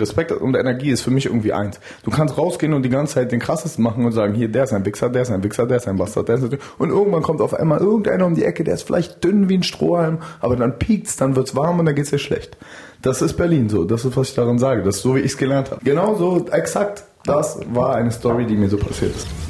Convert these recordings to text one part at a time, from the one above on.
Respekt und Energie ist für mich irgendwie eins. Du kannst rausgehen und die ganze Zeit den krassesten machen und sagen, hier, der ist ein Wichser, der ist ein Wichser, der ist ein Bastard, der ist ein Und irgendwann kommt auf einmal irgendeiner um die Ecke, der ist vielleicht dünn wie ein Strohhalm, aber dann piekt's, dann wird's warm und dann geht's dir schlecht. Das ist Berlin so. Das ist, was ich daran sage. Das ist so, wie ich es gelernt habe. Genau so, exakt das war eine Story, die mir so passiert ist.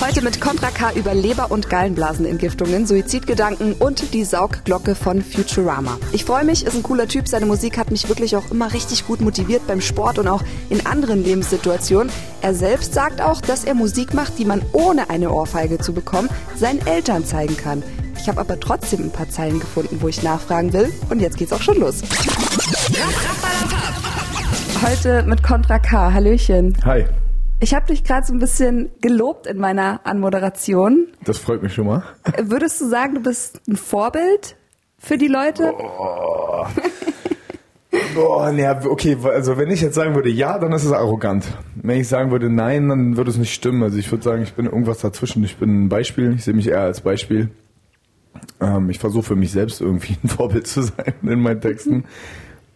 Heute mit Contra K über Leber- und Gallenblasenentgiftungen, Suizidgedanken und die Saugglocke von Futurama. Ich freue mich, ist ein cooler Typ. Seine Musik hat mich wirklich auch immer richtig gut motiviert beim Sport und auch in anderen Lebenssituationen. Er selbst sagt auch, dass er Musik macht, die man ohne eine Ohrfeige zu bekommen, seinen Eltern zeigen kann. Ich habe aber trotzdem ein paar Zeilen gefunden, wo ich nachfragen will. Und jetzt geht's auch schon los. Heute mit Contra K. Hallöchen. Hi. Ich habe dich gerade so ein bisschen gelobt in meiner Anmoderation. Das freut mich schon mal. Würdest du sagen, du bist ein Vorbild für die Leute? Oh. Boah, nee, okay, also wenn ich jetzt sagen würde ja, dann ist es arrogant. Wenn ich sagen würde nein, dann würde es nicht stimmen. Also ich würde sagen, ich bin irgendwas dazwischen. Ich bin ein Beispiel. Ich sehe mich eher als Beispiel. Ähm, ich versuche für mich selbst irgendwie ein Vorbild zu sein in meinen Texten.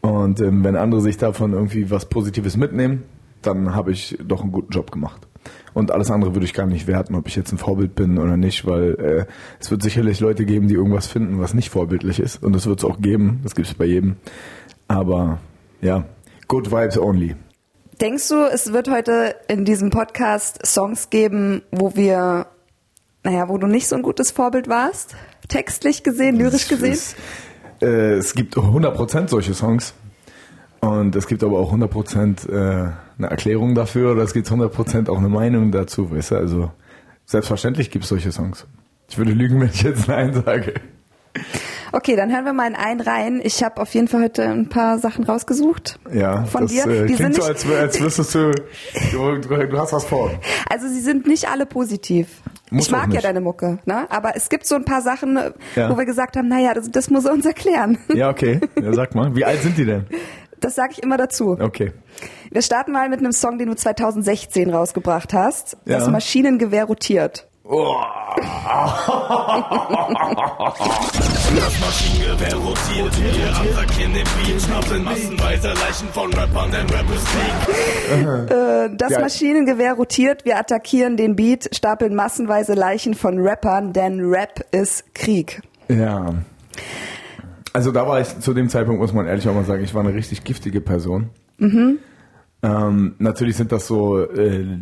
Und ähm, wenn andere sich davon irgendwie was Positives mitnehmen, dann habe ich doch einen guten Job gemacht. Und alles andere würde ich gar nicht werten, ob ich jetzt ein Vorbild bin oder nicht, weil äh, es wird sicherlich Leute geben, die irgendwas finden, was nicht vorbildlich ist. Und das wird es auch geben, das gibt es bei jedem. Aber ja, good vibes only. Denkst du, es wird heute in diesem Podcast Songs geben, wo wir, naja, wo du nicht so ein gutes Vorbild warst? Textlich gesehen, lyrisch gesehen? Es, äh, es gibt 100% solche Songs. Und es gibt aber auch 100% äh, eine Erklärung dafür oder es gibt 100% auch eine Meinung dazu, weißt du? Also selbstverständlich gibt es solche Songs. Ich würde lügen, wenn ich jetzt Nein sage. Okay, dann hören wir mal in einen rein. Ich habe auf jeden Fall heute ein paar Sachen rausgesucht. Ja, von das dir. Äh, Die klingt sind so, als, als wüsstest du, du, du, hast was vor. Also sie sind nicht alle positiv. Muss ich mag ja deine Mucke, ne? Aber es gibt so ein paar Sachen, Ja. wo wir gesagt haben, naja, das, das muss er uns erklären. Ja, okay. Ja, sag mal. Wie alt sind die denn? Das sage ich immer dazu. Okay. Wir starten mal mit einem Song, den du 2016 rausgebracht hast. Das Ja. Maschinengewehr rotiert. Oh. Das Maschinengewehr rotiert, wir attackieren den Beat, schnappen massenweise Leichen von Rappern, denn Rap ist Krieg. Äh, Das. Maschinengewehr rotiert, wir attackieren den Beat, stapeln massenweise Leichen von Rappern, denn Rap ist Krieg. Ja. Also da war ich zu dem Zeitpunkt, muss man ehrlich auch mal sagen, ich war eine richtig giftige Person. Ähm, natürlich sind das so, äh,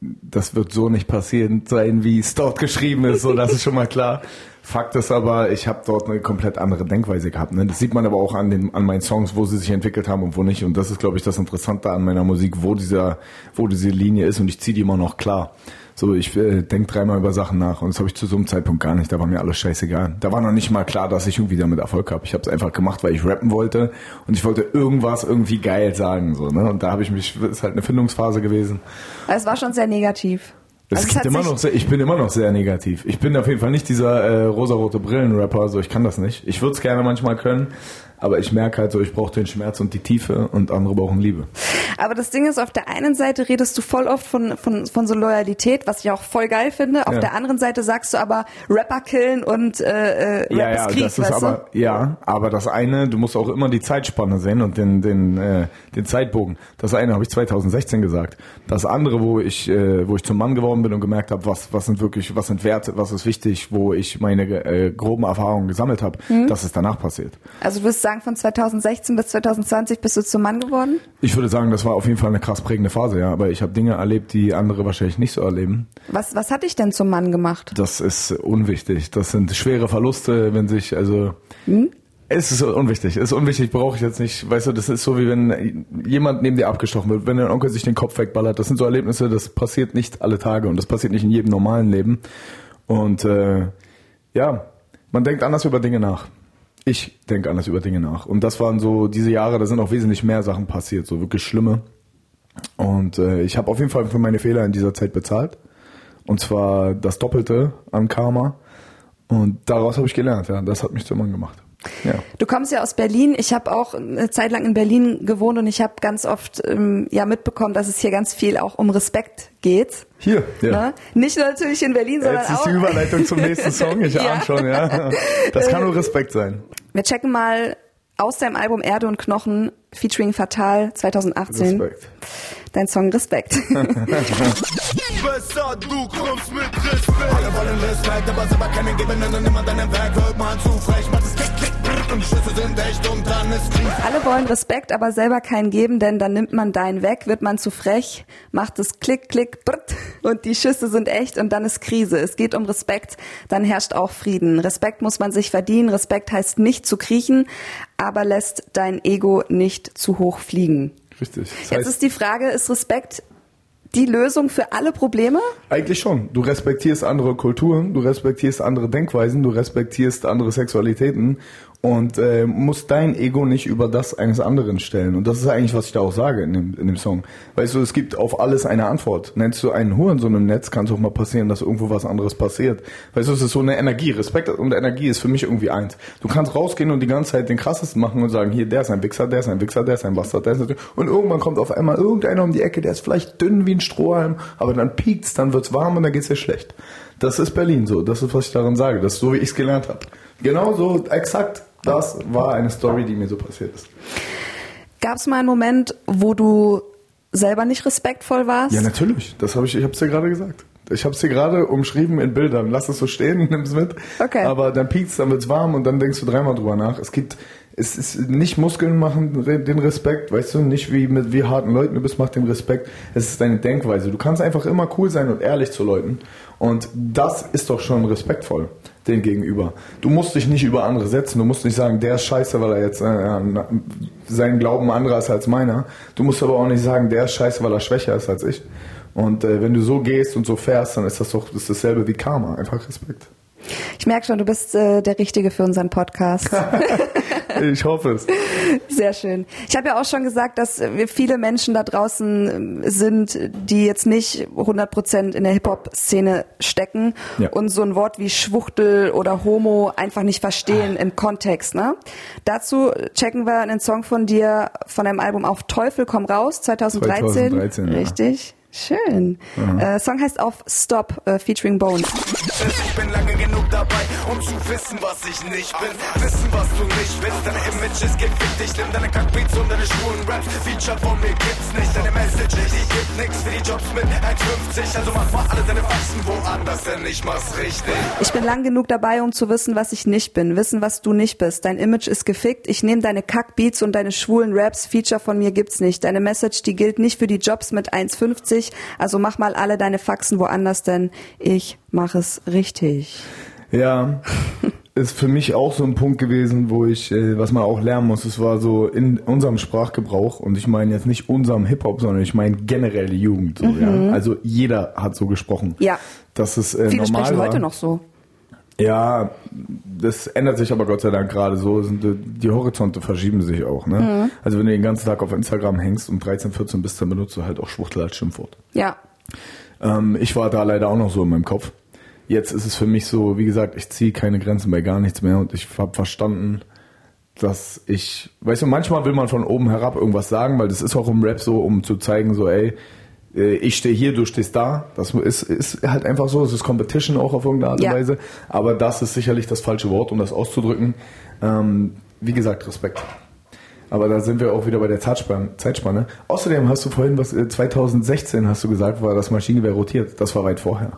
das wird so nicht passieren sein, wie es dort geschrieben ist, so das ist schon mal klar. Fakt ist aber, ich habe dort eine komplett andere Denkweise gehabt. Ne? Das sieht man aber auch an den an meinen Songs, wo sie sich entwickelt haben und wo nicht. Und das ist, glaube ich, das Interessante an meiner Musik, wo dieser, wo diese Linie ist und ich ziehe die immer noch klar. So, ich äh, denke dreimal über Sachen nach und das habe ich zu so einem Zeitpunkt gar nicht. Da war mir alles scheißegal. Da war noch nicht mal klar, dass ich irgendwie damit Erfolg habe. Ich habe es einfach gemacht, weil ich rappen wollte und ich wollte irgendwas irgendwie geil sagen. So, ne? Und da habe ich mich, ist halt eine Findungsphase gewesen. Es war schon sehr negativ. Es Also hat immer noch sehr, ich bin immer noch sehr negativ. Ich bin auf jeden Fall nicht dieser äh, rosarote Brillenrapper, so ich kann das nicht. Ich würde es gerne manchmal können, aber ich merke halt so, ich brauche den Schmerz und die Tiefe und andere brauchen Liebe. Aber das Ding ist, auf der einen Seite redest du voll oft von, von, von so Loyalität, was ich auch voll geil finde. Auf Ja. der anderen Seite sagst du aber Rapper killen und äh, äh, Rap ja, ja, Krieg, das ist aber ja, aber das eine, du musst auch immer die Zeitspanne sehen und den den äh, den Zeitbogen. Das eine habe ich 2016 gesagt. Das andere, wo ich äh, wo ich zum Mann geworden bin und gemerkt habe, was was sind wirklich was sind Werte, was ist wichtig, wo ich meine äh, groben Erfahrungen gesammelt habe, Mhm. das ist danach passiert. du? Also du würdest sagen, von 2016 bis 2020 bist du zum Mann geworden? Ich würde sagen, das war auf jeden Fall eine krass prägende Phase, ja. Aber ich habe Dinge erlebt, die andere wahrscheinlich nicht so erleben. Was, was hat dich denn zum Mann gemacht? Das ist unwichtig. Das sind schwere Verluste, wenn sich, also. Es ist unwichtig. Es ist unwichtig, brauche ich jetzt nicht. Weißt du, das ist so wie wenn jemand neben dir abgestochen wird, wenn dein Onkel sich den Kopf wegballert. Das sind so Erlebnisse, das passiert nicht alle Tage und das passiert nicht in jedem normalen Leben. Und äh, ja, man denkt anders über Dinge nach. Ich denke anders über Dinge nach. Und das waren so diese Jahre, da sind auch wesentlich mehr Sachen passiert, so wirklich schlimme. Und äh, ich habe auf jeden Fall für meine Fehler in dieser Zeit bezahlt. Und zwar das Doppelte an Karma. Und daraus habe ich gelernt, ja. Das hat mich zum Mann gemacht. Ja. Du kommst ja aus Berlin. Ich habe auch eine Zeit lang in Berlin gewohnt und ich habe ganz oft ähm, ja mitbekommen, dass es hier ganz viel auch um Respekt geht. Hier, ja. Ne? Nicht nur natürlich in Berlin, sondern Jetzt ist auch. die Überleitung zum nächsten Song. Ich Ja. ahne schon, ja. Das kann nur Respekt sein. Wir checken mal aus deinem Album Erde und Knochen featuring Fatal 2018 Respekt. dein Song Respekt. Besser, du kommst mit Respekt. Alle wollen Respekt, aber selber keinen geben, denn immer deinem Werk wird man zu frech. Macht es klick, klick, brrrt und die Schüsse sind echt und dann ist Krieg. Alle wollen Respekt, aber selber keinen geben, denn dann nimmt man deinen weg, wird man zu frech, macht es klick, klick, brrt und die Schüsse sind echt und dann ist Krise. Es geht um Respekt, dann herrscht auch Frieden. Respekt muss man sich verdienen. Respekt heißt nicht zu kriechen, aber lässt dein Ego nicht zu hoch fliegen. Richtig. Das Jetzt heißt, ist die Frage, ist Respekt die Lösung für alle Probleme? Eigentlich schon. Du respektierst andere Kulturen, du respektierst andere Denkweisen, du respektierst andere Sexualitäten und äh, musst dein Ego nicht über das eines anderen stellen. Und das ist eigentlich, was ich da auch sage in dem, in dem Song. Weißt du, es gibt auf alles eine Antwort. Nennst du einen Hurensohn im Netz, kann es auch mal passieren, dass irgendwo was anderes passiert. Weißt du, es ist so eine Energie. Respekt und Energie ist für mich irgendwie eins. Du kannst rausgehen und die ganze Zeit den krassesten machen und sagen, hier, der ist ein Wichser, der ist ein Wichser, der ist ein Bastard, der ist ein... Und irgendwann kommt auf einmal irgendeiner um die Ecke, der ist vielleicht dünn wie ein Strohhalm, aber dann piekt's, dann wird's warm und dann geht's dir schlecht. Das ist Berlin so. Das ist, was ich daran sage. Das ist so, wie ich es gelernt habe. Genau so, exakt. Das war eine Story, die mir so passiert ist. Gab es mal einen Moment, wo du selber nicht respektvoll warst? Ja, natürlich. Das habe ich, ich habe es dir gerade gesagt. Ich habe es dir gerade umschrieben in Bildern. Lass es so stehen, nimm es mit. Okay. Aber dann piekst, dann wird's warm und dann denkst du dreimal drüber nach. Es gibt, es ist nicht Muskeln machen den Respekt, weißt du, nicht wie mit wie harten Leuten du bist, mach den Respekt. Es ist deine Denkweise. Du kannst einfach immer cool sein und ehrlich zu Leuten. Und das ist doch schon respektvoll den gegenüber. Du musst dich nicht über andere setzen. Du musst nicht sagen, der ist scheiße, weil er jetzt äh, sein Glauben anderer ist als meiner. Du musst aber auch nicht sagen, der ist scheiße, weil er schwächer ist als ich. Und äh, wenn du so gehst und so fährst, dann ist das doch das ist dasselbe wie Karma. Einfach Respekt. Ich merke schon, du bist äh, der Richtige für unseren Podcast. Ich hoffe es. Sehr schön. Ich habe ja auch schon gesagt, dass wir viele Menschen da draußen äh, sind, die jetzt nicht 100% in der Hip-Hop-Szene stecken Ja. und so ein Wort wie Schwuchtel oder Homo einfach nicht verstehen im Kontext. Ne? Dazu checken wir einen Song von dir von deinem Album Auf Teufel komm raus 2013. 2013, ja. Schön. Äh, Song heißt auf Stop äh, featuring Bones. Ich bin lange genug dabei, um zu wissen, was ich nicht bin. Wissen, was du nicht willst. Deine Image ist gefickt. Ich nimm deine Kackbeats und deine schwulen Raps. Feature von mir gibt's nicht. Deine Message, die gibt nix für die Jobs mit 1,50. Also mach mal alle deine Faxen woanders, denn ich mach's richtig. Ich bin lang genug dabei, um zu wissen, was ich nicht bin, wissen, was du nicht bist. Dein Image ist gefickt. Ich nehme deine Kackbeats und deine schwulen Raps. Feature von mir gibt's nicht. Deine Message, die gilt nicht für die Jobs mit 1,50. Also mach mal alle deine Faxen woanders, denn ich mache es richtig. Ja, ist für mich auch so ein Punkt gewesen, wo ich, äh, was man auch lernen muss, es war so in unserem Sprachgebrauch und ich meine jetzt nicht unserem Hip-Hop, sondern ich meine generell die Jugend. So, ja? Also jeder hat so gesprochen. Ja. Das ist äh, Viele normal sprechen war. heute noch so. Ja, das ändert sich aber Gott sei Dank gerade so. Sind die- Horizonte verschieben sich auch. Ne? Mhm. Also wenn du den ganzen Tag auf Instagram hängst und 13, 14 bist, dann benutzt du halt auch Schwuchtel als Schimpfwort. Ja. Ähm, ich war da leider auch noch so in meinem Kopf. Jetzt ist es für mich so, wie gesagt, ich ziehe keine Grenzen bei gar nichts mehr und ich habe verstanden, dass ich, weißt du, manchmal will man von oben herab irgendwas sagen, weil das ist auch im Rap so, um zu zeigen, so, ey, ich stehe hier, du stehst da. Das ist, ist halt einfach so, es ist Competition auch auf irgendeine Art und Ja. Weise. Aber das ist sicherlich das falsche Wort, um das auszudrücken. Ähm, wie gesagt, Respekt. Aber da sind wir auch wieder bei der Zeitspanne. Außerdem hast du vorhin was, äh, 2016 hast du gesagt, war das Maschinengewehr rotiert. Das war weit vorher.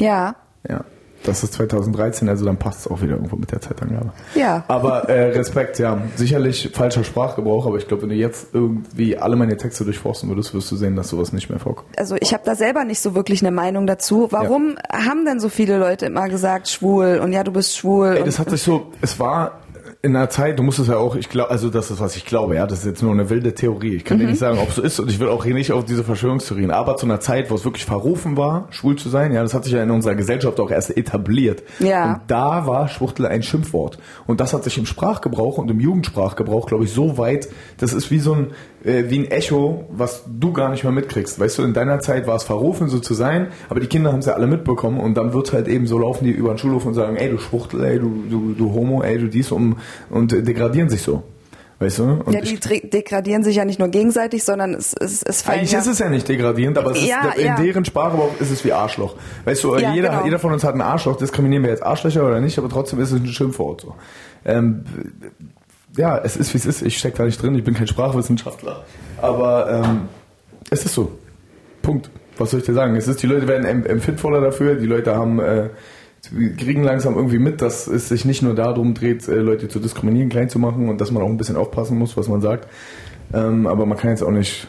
Ja. Ja. Das ist 2013, also dann passt es auch wieder irgendwo mit der Zeitangabe. Ja. Aber äh, Respekt, ja. Sicherlich falscher Sprachgebrauch, aber ich glaube, wenn du jetzt irgendwie alle meine Texte durchforsten würdest, wirst du sehen, dass sowas nicht mehr vorkommt. Also ich habe da selber nicht so wirklich eine Meinung dazu. Warum haben denn so viele Leute immer gesagt, schwul und ja, du bist schwul? Ey, das hat sich so, es war in einer Zeit, du musst es ja auch, ich glaube, also das ist, was ich glaube, ja, das ist jetzt nur eine wilde Theorie. Ich kann dir nicht sagen, ob es so ist und ich will auch hier nicht auf diese Verschwörungstheorien, aber zu einer Zeit, wo es wirklich verrufen war, schwul zu sein, ja, das hat sich ja in unserer Gesellschaft auch erst etabliert. Ja. Und da war Schwuchtel ein Schimpfwort. Und das hat sich im Sprachgebrauch und im Jugendsprachgebrauch, glaube ich, so weit, das ist wie so ein, äh, wie ein Echo, was du gar nicht mehr mitkriegst. Weißt du, in deiner Zeit war es verrufen, so zu sein, aber die Kinder haben es ja alle mitbekommen und dann wird halt eben so laufen die über den Schulhof und sagen, ey, du Schwuchtel, ey, du, du, du Homo, ey, du dies um, und degradieren sich so. Weißt du? Und ja, die degradieren sich ja nicht nur gegenseitig, sondern es, es, es fallen eigentlich ja, ist es ja nicht degradierend, aber es ist, Ja, in ja. deren Sprachgebrauch ist es wie Arschloch. Weißt du, Ja, jeder, genau. jeder von uns hat einen Arschloch, diskriminieren wir jetzt Arschlöcher oder nicht, aber trotzdem ist es ein Schimpfwort. So. Ähm, ja, es ist wie es ist, ich stecke da nicht drin, ich bin kein Sprachwissenschaftler. Aber ähm, es ist so. Punkt. Was soll ich dir sagen? Es ist, die Leute werden em- empfindvoller dafür, die Leute haben, äh, kriegen langsam irgendwie mit, dass es sich nicht nur darum dreht, äh, Leute zu diskriminieren, klein zu machen und dass man auch ein bisschen aufpassen muss, was man sagt. Ähm, aber man kann jetzt auch nicht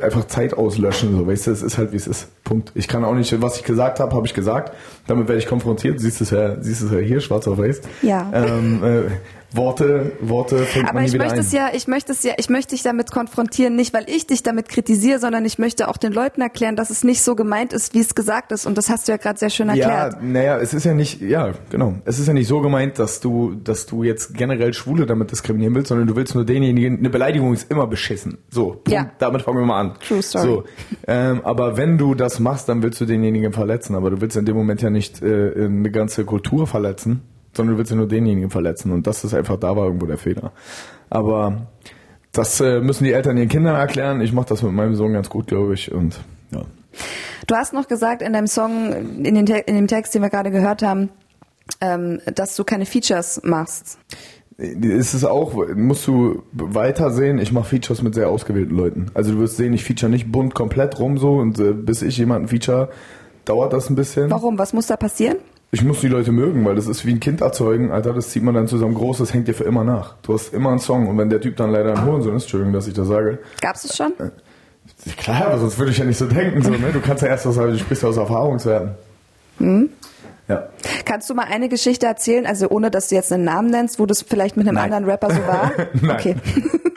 einfach Zeit auslöschen, so, weißt du, es ist halt wie es ist. Punkt. Ich kann auch nicht, was ich gesagt habe, habe ich gesagt. Damit werde ich konfrontiert. Du siehst es ja, siehst es ja hier, schwarz auf weiß. Ja. Ähm, äh, Worte, Worte fängt Aber man nie ich möchte ein. es ja, ich möchte es ja, ich möchte dich damit konfrontieren, nicht weil ich dich damit kritisiere, sondern ich möchte auch den Leuten erklären, dass es nicht so gemeint ist, wie es gesagt ist. Und das hast du ja gerade sehr schön erklärt. Ja, naja, es ist ja nicht, ja, genau. Es ist ja nicht so gemeint, dass du, dass du jetzt generell Schwule damit diskriminieren willst, sondern du willst nur denjenigen, eine Beleidigung ist immer beschissen. So, Punkt. Ja. damit fangen wir mal an. True story. So, ähm, aber wenn du das machst, dann willst du denjenigen verletzen, aber du willst in dem Moment ja nicht äh, eine ganze Kultur verletzen, sondern du willst ja nur denjenigen verletzen und das ist einfach, da war irgendwo der Fehler. Aber das äh, müssen die Eltern ihren Kindern erklären. Ich mache das mit meinem Sohn ganz gut, glaube ich, und ja. Du hast noch gesagt in deinem Song, in, den Te in dem Text, den wir gerade gehört haben, ähm, dass du keine Features machst. ist es auch, musst du weiter sehen, ich mache Features mit sehr ausgewählten Leuten. Also du wirst sehen, ich feature nicht bunt komplett rum so und äh, bis ich jemanden feature, dauert das ein bisschen. Warum? Was muss da passieren? Ich muss die Leute mögen, weil das ist wie ein Kind erzeugen, Alter, das zieht man dann zusammen groß, das hängt dir für immer nach. Du hast immer einen Song und wenn der Typ dann leider ein Hurensohn ist, Entschuldigung, dass ich das sage, Gab's es schon? klar, aber sonst würde ich ja nicht so denken, so, ne? Du kannst ja erst was sagen, du sprichst ja aus Erfahrungswerten. Mhm. Ja. Kannst du mal eine Geschichte erzählen, also ohne dass du jetzt einen Namen nennst, wo das vielleicht mit einem Nein. anderen Rapper so war? Nein. Okay.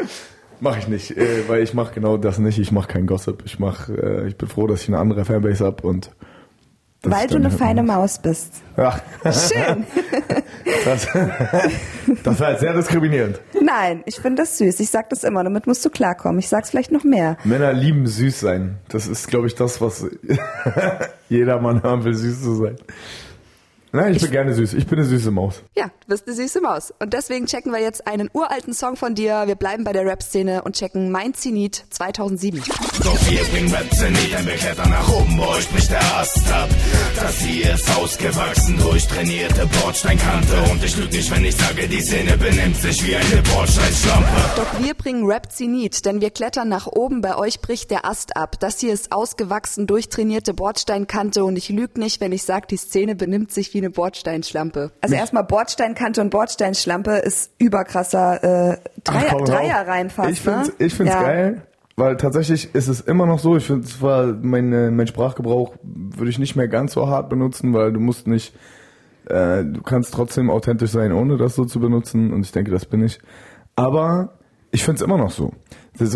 Mach ich nicht, äh, weil ich mache genau das nicht. Ich mache kein Gossip. Ich mach, äh, ich bin froh, dass ich eine andere Fanbase hab und das Weil du eine halt feine. Maus bist. Ja, Schön. das, das war jetzt sehr diskriminierend. Nein, ich finde das süß. Ich sag das immer, damit musst du klarkommen. Ich sag's vielleicht noch mehr. Männer lieben süß sein. Das ist, glaube ich, das, was jeder Mann haben will, süß zu sein. Nein, ich bin gerne süß. Ich bin eine süße Maus. Ja, du bist eine süße Maus. Und deswegen checken wir jetzt einen uralten Song von dir. Wir bleiben bei der Rap-Szene und checken Mein Zenit 2007. Doch wir bringen Rap Zenit, denn wir klettern nach oben, bei euch bricht der Ast ab. Das hier ist ausgewachsen durch trainierte Bordsteinkante. Und ich lüge nicht, wenn ich sage, die Szene benimmt sich wie eine Bordsteinschlampe. Doch wir bringen Rap Zenit, denn wir klettern nach oben, bei euch bricht der Ast ab. Das hier ist ausgewachsen, durchtrainierte Bordsteinkante und ich lüge nicht, wenn ich sage, die Szene benimmt sich wie eine Bordsteinschlampe. Also erstmal Bordsteinkante und Bordsteinschlampe ist überkrasser äh, Ach, Dreier, auf. Dreierreim fast. Ich find's, ne? ich find's ja. geil, weil tatsächlich ist es immer noch so. Ich finde zwar meine, mein Sprachgebrauch würde ich nicht mehr ganz so hart benutzen, weil du musst nicht, äh, du kannst trotzdem authentisch sein, ohne das so zu benutzen. Und ich denke, das bin ich. Aber ich find's immer noch so.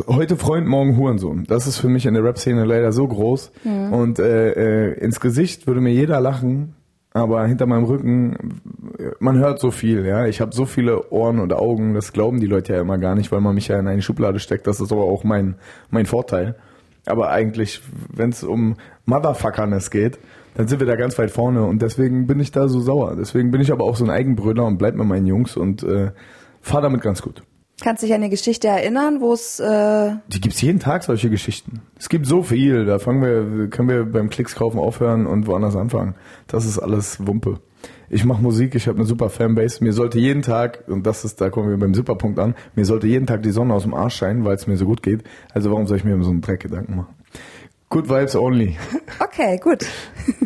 Heute Freund, morgen Hurensohn. Das ist für mich in der Rap-Szene leider so groß. Und äh, äh, ins Gesicht würde mir jeder lachen, aber hinter meinem Rücken, man hört so viel, ja. Ich habe so viele Ohren und Augen, das glauben die Leute ja immer gar nicht, weil man mich ja in eine Schublade steckt. Das ist aber auch mein, mein Vorteil. Aber eigentlich, wenn es um Motherfuckerness geht, dann sind wir da ganz weit vorne und deswegen bin ich da so sauer. Deswegen bin ich aber auch so ein Eigenbrüder und bleib mit meinen Jungs und äh, fahr damit ganz gut. Kannst dich an eine Geschichte erinnern, wo es äh, Die gibt's jeden Tag solche Geschichten. Es gibt so viel, da fangen wir, können wir beim Klicks kaufen aufhören und woanders anfangen. Das ist alles Wumpe. Ich mache Musik, ich habe eine super Fanbase. Mir sollte jeden Tag, und das ist, da kommen wir beim Superpunkt an, mir sollte jeden Tag die Sonne aus dem Arsch scheinen, weil es mir so gut geht. Also warum soll ich mir so einen Dreck Gedanken machen? Good vibes only. Okay, gut.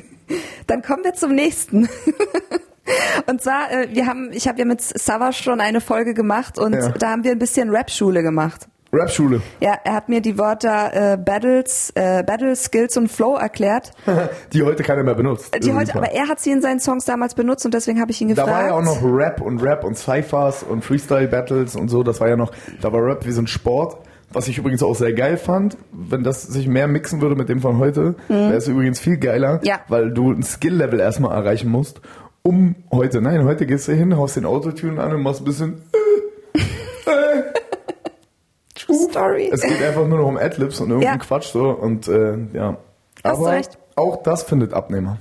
Dann kommen wir zum nächsten. Und zwar, äh, wir haben, ich habe ja mit Savas schon eine Folge gemacht und Ja. da haben wir ein bisschen Rap-Schule gemacht. Rap-Schule. Ja, er hat mir die Wörter äh, Battles, äh, Battle, Skills und Flow erklärt. die heute keiner mehr benutzt. Die heute, aber er hat sie in seinen Songs damals benutzt und deswegen habe ich ihn Da gefragt. war ja auch noch Rap und Rap und Cyphers und Freestyle-Battles und so. Das war ja noch, da war Rap wie so ein Sport. Was ich übrigens auch sehr geil fand, wenn das sich mehr mixen würde mit dem von heute, wäre es übrigens viel geiler, Mhm. Ja. weil du ein Skill-Level erstmal erreichen musst, um heute, nein, heute gehst du hin, haust den Autotune an und machst ein bisschen Story. Es geht einfach nur noch um Adlibs und irgendeinen Ja. Quatsch so und äh, ja. Hast du Aber recht. auch das findet Abnehmer.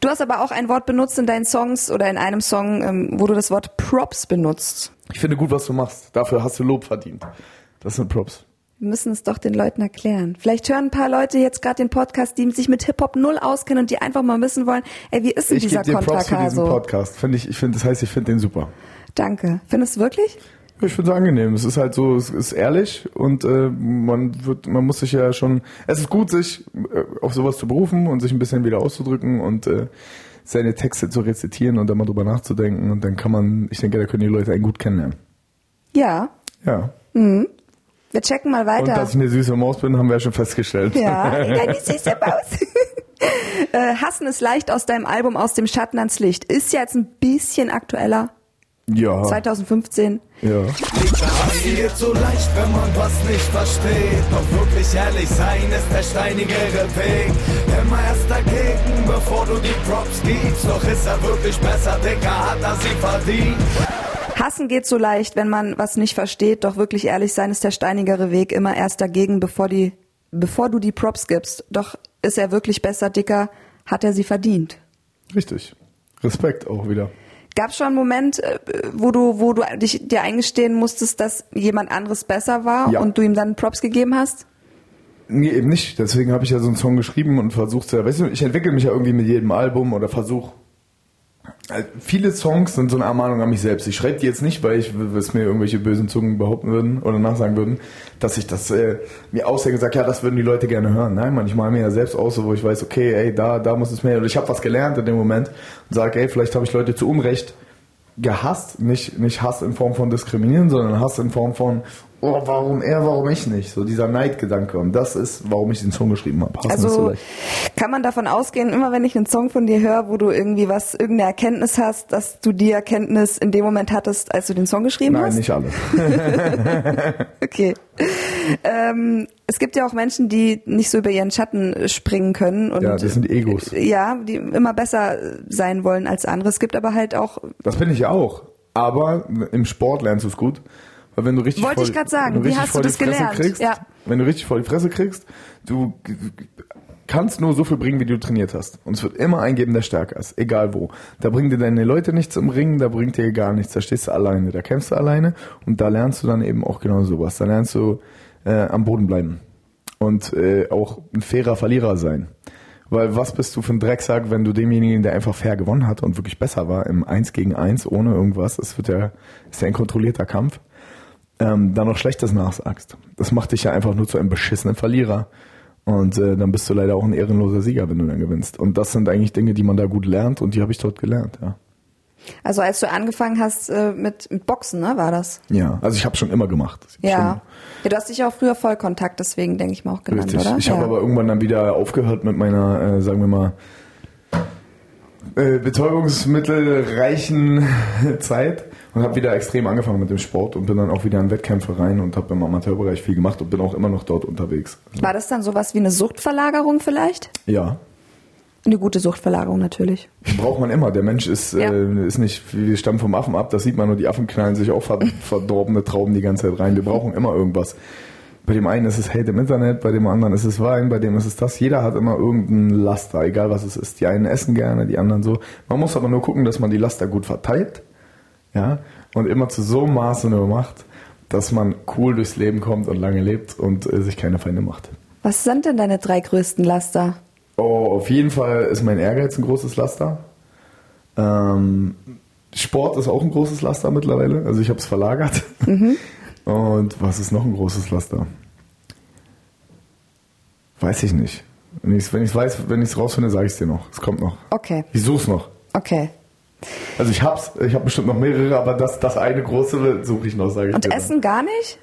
Du hast aber auch ein Wort benutzt in deinen Songs oder in einem Song, ähm, wo du das Wort Props benutzt. Ich finde gut, was du machst. Dafür hast du Lob verdient. Das sind Props. Wir müssen es doch den Leuten erklären. Vielleicht hören ein paar Leute jetzt gerade den Podcast, die sich mit Hip-Hop null auskennen und die einfach mal wissen wollen, ey, wie ist denn Ich dieser gebe dir Props für diesen Contra Podcast. Finde ich, ich finde, das heißt, ich finde den super. Danke. Findest du wirklich? Ich finde es angenehm. Es ist halt so, es ist ehrlich und äh, man wird, man muss sich ja schon. Es ist gut, sich äh, auf sowas zu berufen und sich ein bisschen wieder auszudrücken und äh, seine Texte zu rezitieren und dann mal drüber nachzudenken und dann kann man, ich denke, da können die Leute einen gut kennenlernen. Ja. Ja. Wir checken mal Und weiter. dass ich eine süße Maus bin, haben wir ja schon festgestellt. Ja, ja, die süße Maus. äh, Hassen ist leicht aus deinem Album Aus dem Schatten ans Licht. Ist ja jetzt ein bisschen aktueller. Ja. 2015. ja. Passiert so leicht, wenn man was nicht versteht. Doch wirklich ehrlich sein ist der steinigere Weg. Immer erst dagegen, bevor du die Props gibst. Doch ist er wirklich besser, Dicker, hat er sie verdient. Hassen geht so leicht, wenn man was nicht versteht. Doch wirklich ehrlich sein ist der steinigere Weg. Immer erst dagegen, bevor die, bevor du die Props gibst. Doch ist er wirklich besser, dicker, hat er sie verdient. Richtig. Respekt auch wieder. Gab schon einen Moment, äh, wo du, wo du dich dir eingestehen musstest, dass jemand anderes besser war Ja. und du ihm dann Props gegeben hast? Nee, eben nicht. Deswegen habe ich ja so einen Song geschrieben und versucht ja, weißt du, ich entwickle mich ja irgendwie mit jedem Album oder versuche. Also viele Songs sind so eine Ermahnung an mich selbst. Ich schreibe die jetzt nicht, weil ich, was mir irgendwelche bösen Zungen behaupten würden oder nachsagen würden, dass ich das äh, mir ausdenke und ja, das würden die Leute gerne hören. Nein, man, ich male mir ja selbst aus, wo ich weiß, okay, ey, da, da muss es mehr. Oder ich habe was gelernt in dem Moment und sage, ey, vielleicht habe ich Leute zu Unrecht gehasst, nicht, nicht Hass in Form von diskriminieren, sondern Hass in Form von, oh, warum er, warum ich nicht? So dieser Neidgedanke. Und das ist, warum ich den Song geschrieben habe. So Also kann man davon ausgehen, immer wenn ich einen Song von dir höre, wo du irgendwie was, irgendeine Erkenntnis hast, dass du die Erkenntnis in dem Moment hattest, als du den Song geschrieben Nein, hast? nicht alle. Okay. ähm, es gibt ja auch Menschen, die nicht so über ihren Schatten springen können und Ja, das sind Egos. äh, ja, die immer besser sein wollen als andere. Es gibt aber halt auch Das bin ich ja auch. Aber im Sport lernst du es gut. Weil wenn du richtig Wollte voll, ich grad sagen. Wie hast du voll die das gelernt? Kriegst, Ja. Wenn du richtig vor die Fresse kriegst, du kannst nur so viel bringen, wie du trainiert hast. Und es wird immer ein geben, der stärker ist. Egal wo. Da bringen dir deine Leute nichts im Ring, da bringt dir gar nichts. Da stehst du alleine, da kämpfst du alleine. Und da lernst du dann eben auch genau sowas. Da lernst du äh, am Boden bleiben. Und äh, auch ein fairer Verlierer sein. Weil was bist du für ein Drecksack, wenn du demjenigen, der einfach fair gewonnen hat und wirklich besser war, im Eins gegen Eins, ohne irgendwas, es wird ja, ist ja ein kontrollierter Kampf, ähm, dann noch Schlechtes nachsagst. Das macht dich ja einfach nur zu einem beschissenen Verlierer. Und äh, dann bist du leider auch ein ehrenloser Sieger, wenn du dann gewinnst. Und das sind eigentlich Dinge, die man da gut lernt und die habe ich dort gelernt, ja. Also als du angefangen hast äh, mit, mit Boxen, ne, war das? Ja, also ich habe schon immer gemacht. Ja. Ja. Du hast dich auch früher Vollkontakt, deswegen denke ich mal auch genannt, Richtig. oder? Ich ja. habe aber irgendwann dann wieder aufgehört mit meiner, äh, sagen wir mal, äh, betäubungsmittelreichen Zeit und habe wieder extrem angefangen mit dem Sport und bin dann auch wieder in Wettkämpfe rein und habe im Amateurbereich viel gemacht und bin auch immer noch dort unterwegs. War das dann sowas wie eine Suchtverlagerung vielleicht? Ja, Eine gute Suchtverlagerung natürlich. braucht man immer. Der Mensch ist, Ja. äh, ist nicht, wir stammen vom Affen ab, das sieht man nur, die Affen knallen sich auch ver verdorbene Trauben die ganze Zeit rein. Wir brauchen immer irgendwas. Bei dem einen ist es Hate im Internet, bei dem anderen ist es Wein, bei dem ist es das. Jeder hat immer irgendein Laster, egal was es ist. Die einen essen gerne, die anderen so. Man muss aber nur gucken, dass man die Laster gut verteilt, ja, und immer zu so einem Maße nur macht, dass man cool durchs Leben kommt und lange lebt und äh, sich keine Feinde macht. Was sind denn deine drei größten Laster? Oh, auf jeden Fall ist mein Ehrgeiz ein großes Laster. Ähm, Sport ist auch ein großes Laster mittlerweile. Also ich habe es verlagert. Und was ist noch ein großes Laster? Weiß ich nicht. Wenn ich es wenn ich's weiß, wenn ich es rausfinde, sage ich es dir noch. Es kommt noch. Okay, Ich such's noch. okay. Also ich hab's, ich habe bestimmt noch mehrere, aber das, das eine große suche ich noch, sage ich Und dir. dann. Essen gar nicht?